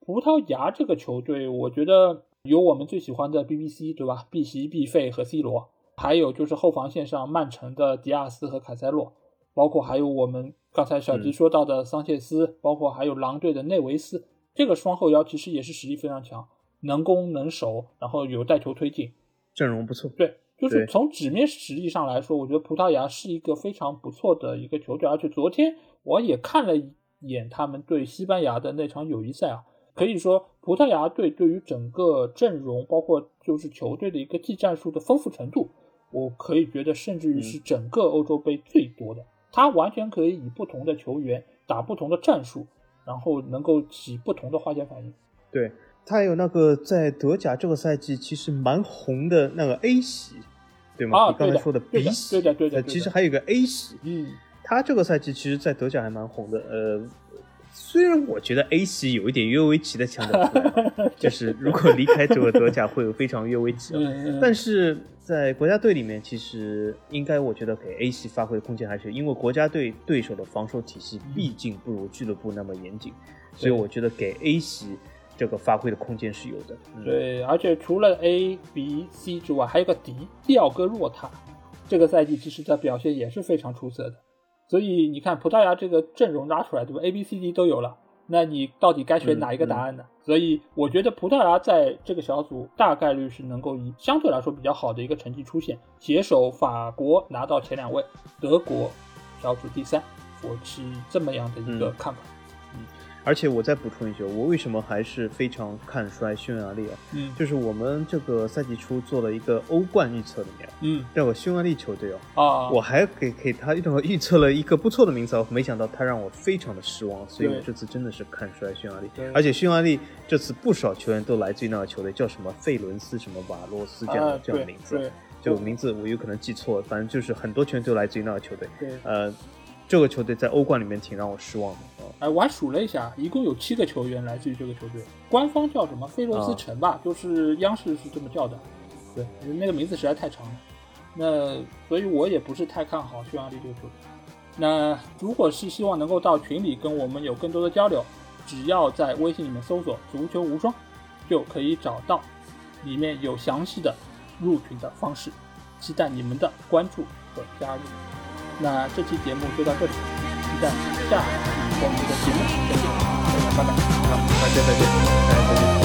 葡萄牙这个球队，我觉得有我们最喜欢的 BBC 对吧？B 席 B 费和 C 罗，还有就是后防线上曼城的迪亚斯和凯塞洛，包括还有我们刚才小吉说到的桑切斯，包括还有狼队的内维斯，这个双后腰其实也是实力非常强。能攻能守，然后有带球推进，阵容不错。对，就是从纸面实力上来说，我觉得葡萄牙是一个非常不错的一个球队。而且昨天我也看了一眼他们对西班牙的那场友谊赛啊，可以说葡萄牙队对于整个阵容，包括就是球队的一个技战术的丰富程度，我可以觉得甚至于是整个欧洲杯最多的。他完全可以以不同的球员打不同的战术，然后能够起不同的化学反应。对。他还有那个在德甲这个赛季其实蛮红的那个 A 席，对吗？你刚才说的 B 席，对的对的。其实还有个 A 席，嗯，他这个赛季其实，在德甲还蛮红的。呃，虽然我觉得 A 席有一点约维奇的腔调，就是如果离开这个德甲会有非常约维奇，但是在国家队里面，其实应该我觉得给 A 席发挥的空间还是，因为国家队对手的防守体系毕竟不如俱乐部那么严谨，所以我觉得给 A 席这个发挥的空间是有的。对，而且除了 A、B、C 之外，还有个 D，蒂奥戈若塔，这个赛季其实的表现也是非常出色的。所以你看葡萄牙这个阵容拉出来，对吧？A、B、C、D 都有了，那你到底该选哪一个答案呢？所以我觉得葡萄牙在这个小组大概率是能够以相对来说比较好的一个成绩出现，携手法国拿到前两位，德国小组第三，我是这么样的一个看法。而且我再补充一句，我为什么还是非常看衰匈牙利啊？嗯，就是我们这个赛季初做了一个欧冠预测里面，嗯，这个匈牙利球队哦，啊，我还给给他预测了一个不错的名次，没想到他让我非常的失望，所以我这次真的是看衰匈牙利。而且匈牙利这次不少球员都来自于那个球队，叫什么？费伦斯什么？瓦洛斯这样的这样的名字，就名字我有可能记错了，反正就是很多球员都来自于那个球队。对，呃。这个球队在欧冠里面挺让我失望的。哎，我还数了一下，一共有七个球员来自于这个球队，官方叫什么费洛斯城吧，就是央视是这么叫的。对，那个名字实在太长了。那所以我也不是太看好匈牙利这个球队。那如果是希望能够到群里跟我们有更多的交流，只要在微信里面搜索“足球无双”，就可以找到，里面有详细的入群的方式，期待你们的关注和加入。那这期节目就到这里，期待下期我们的节目。再见，拜拜，好，大家再见，再见。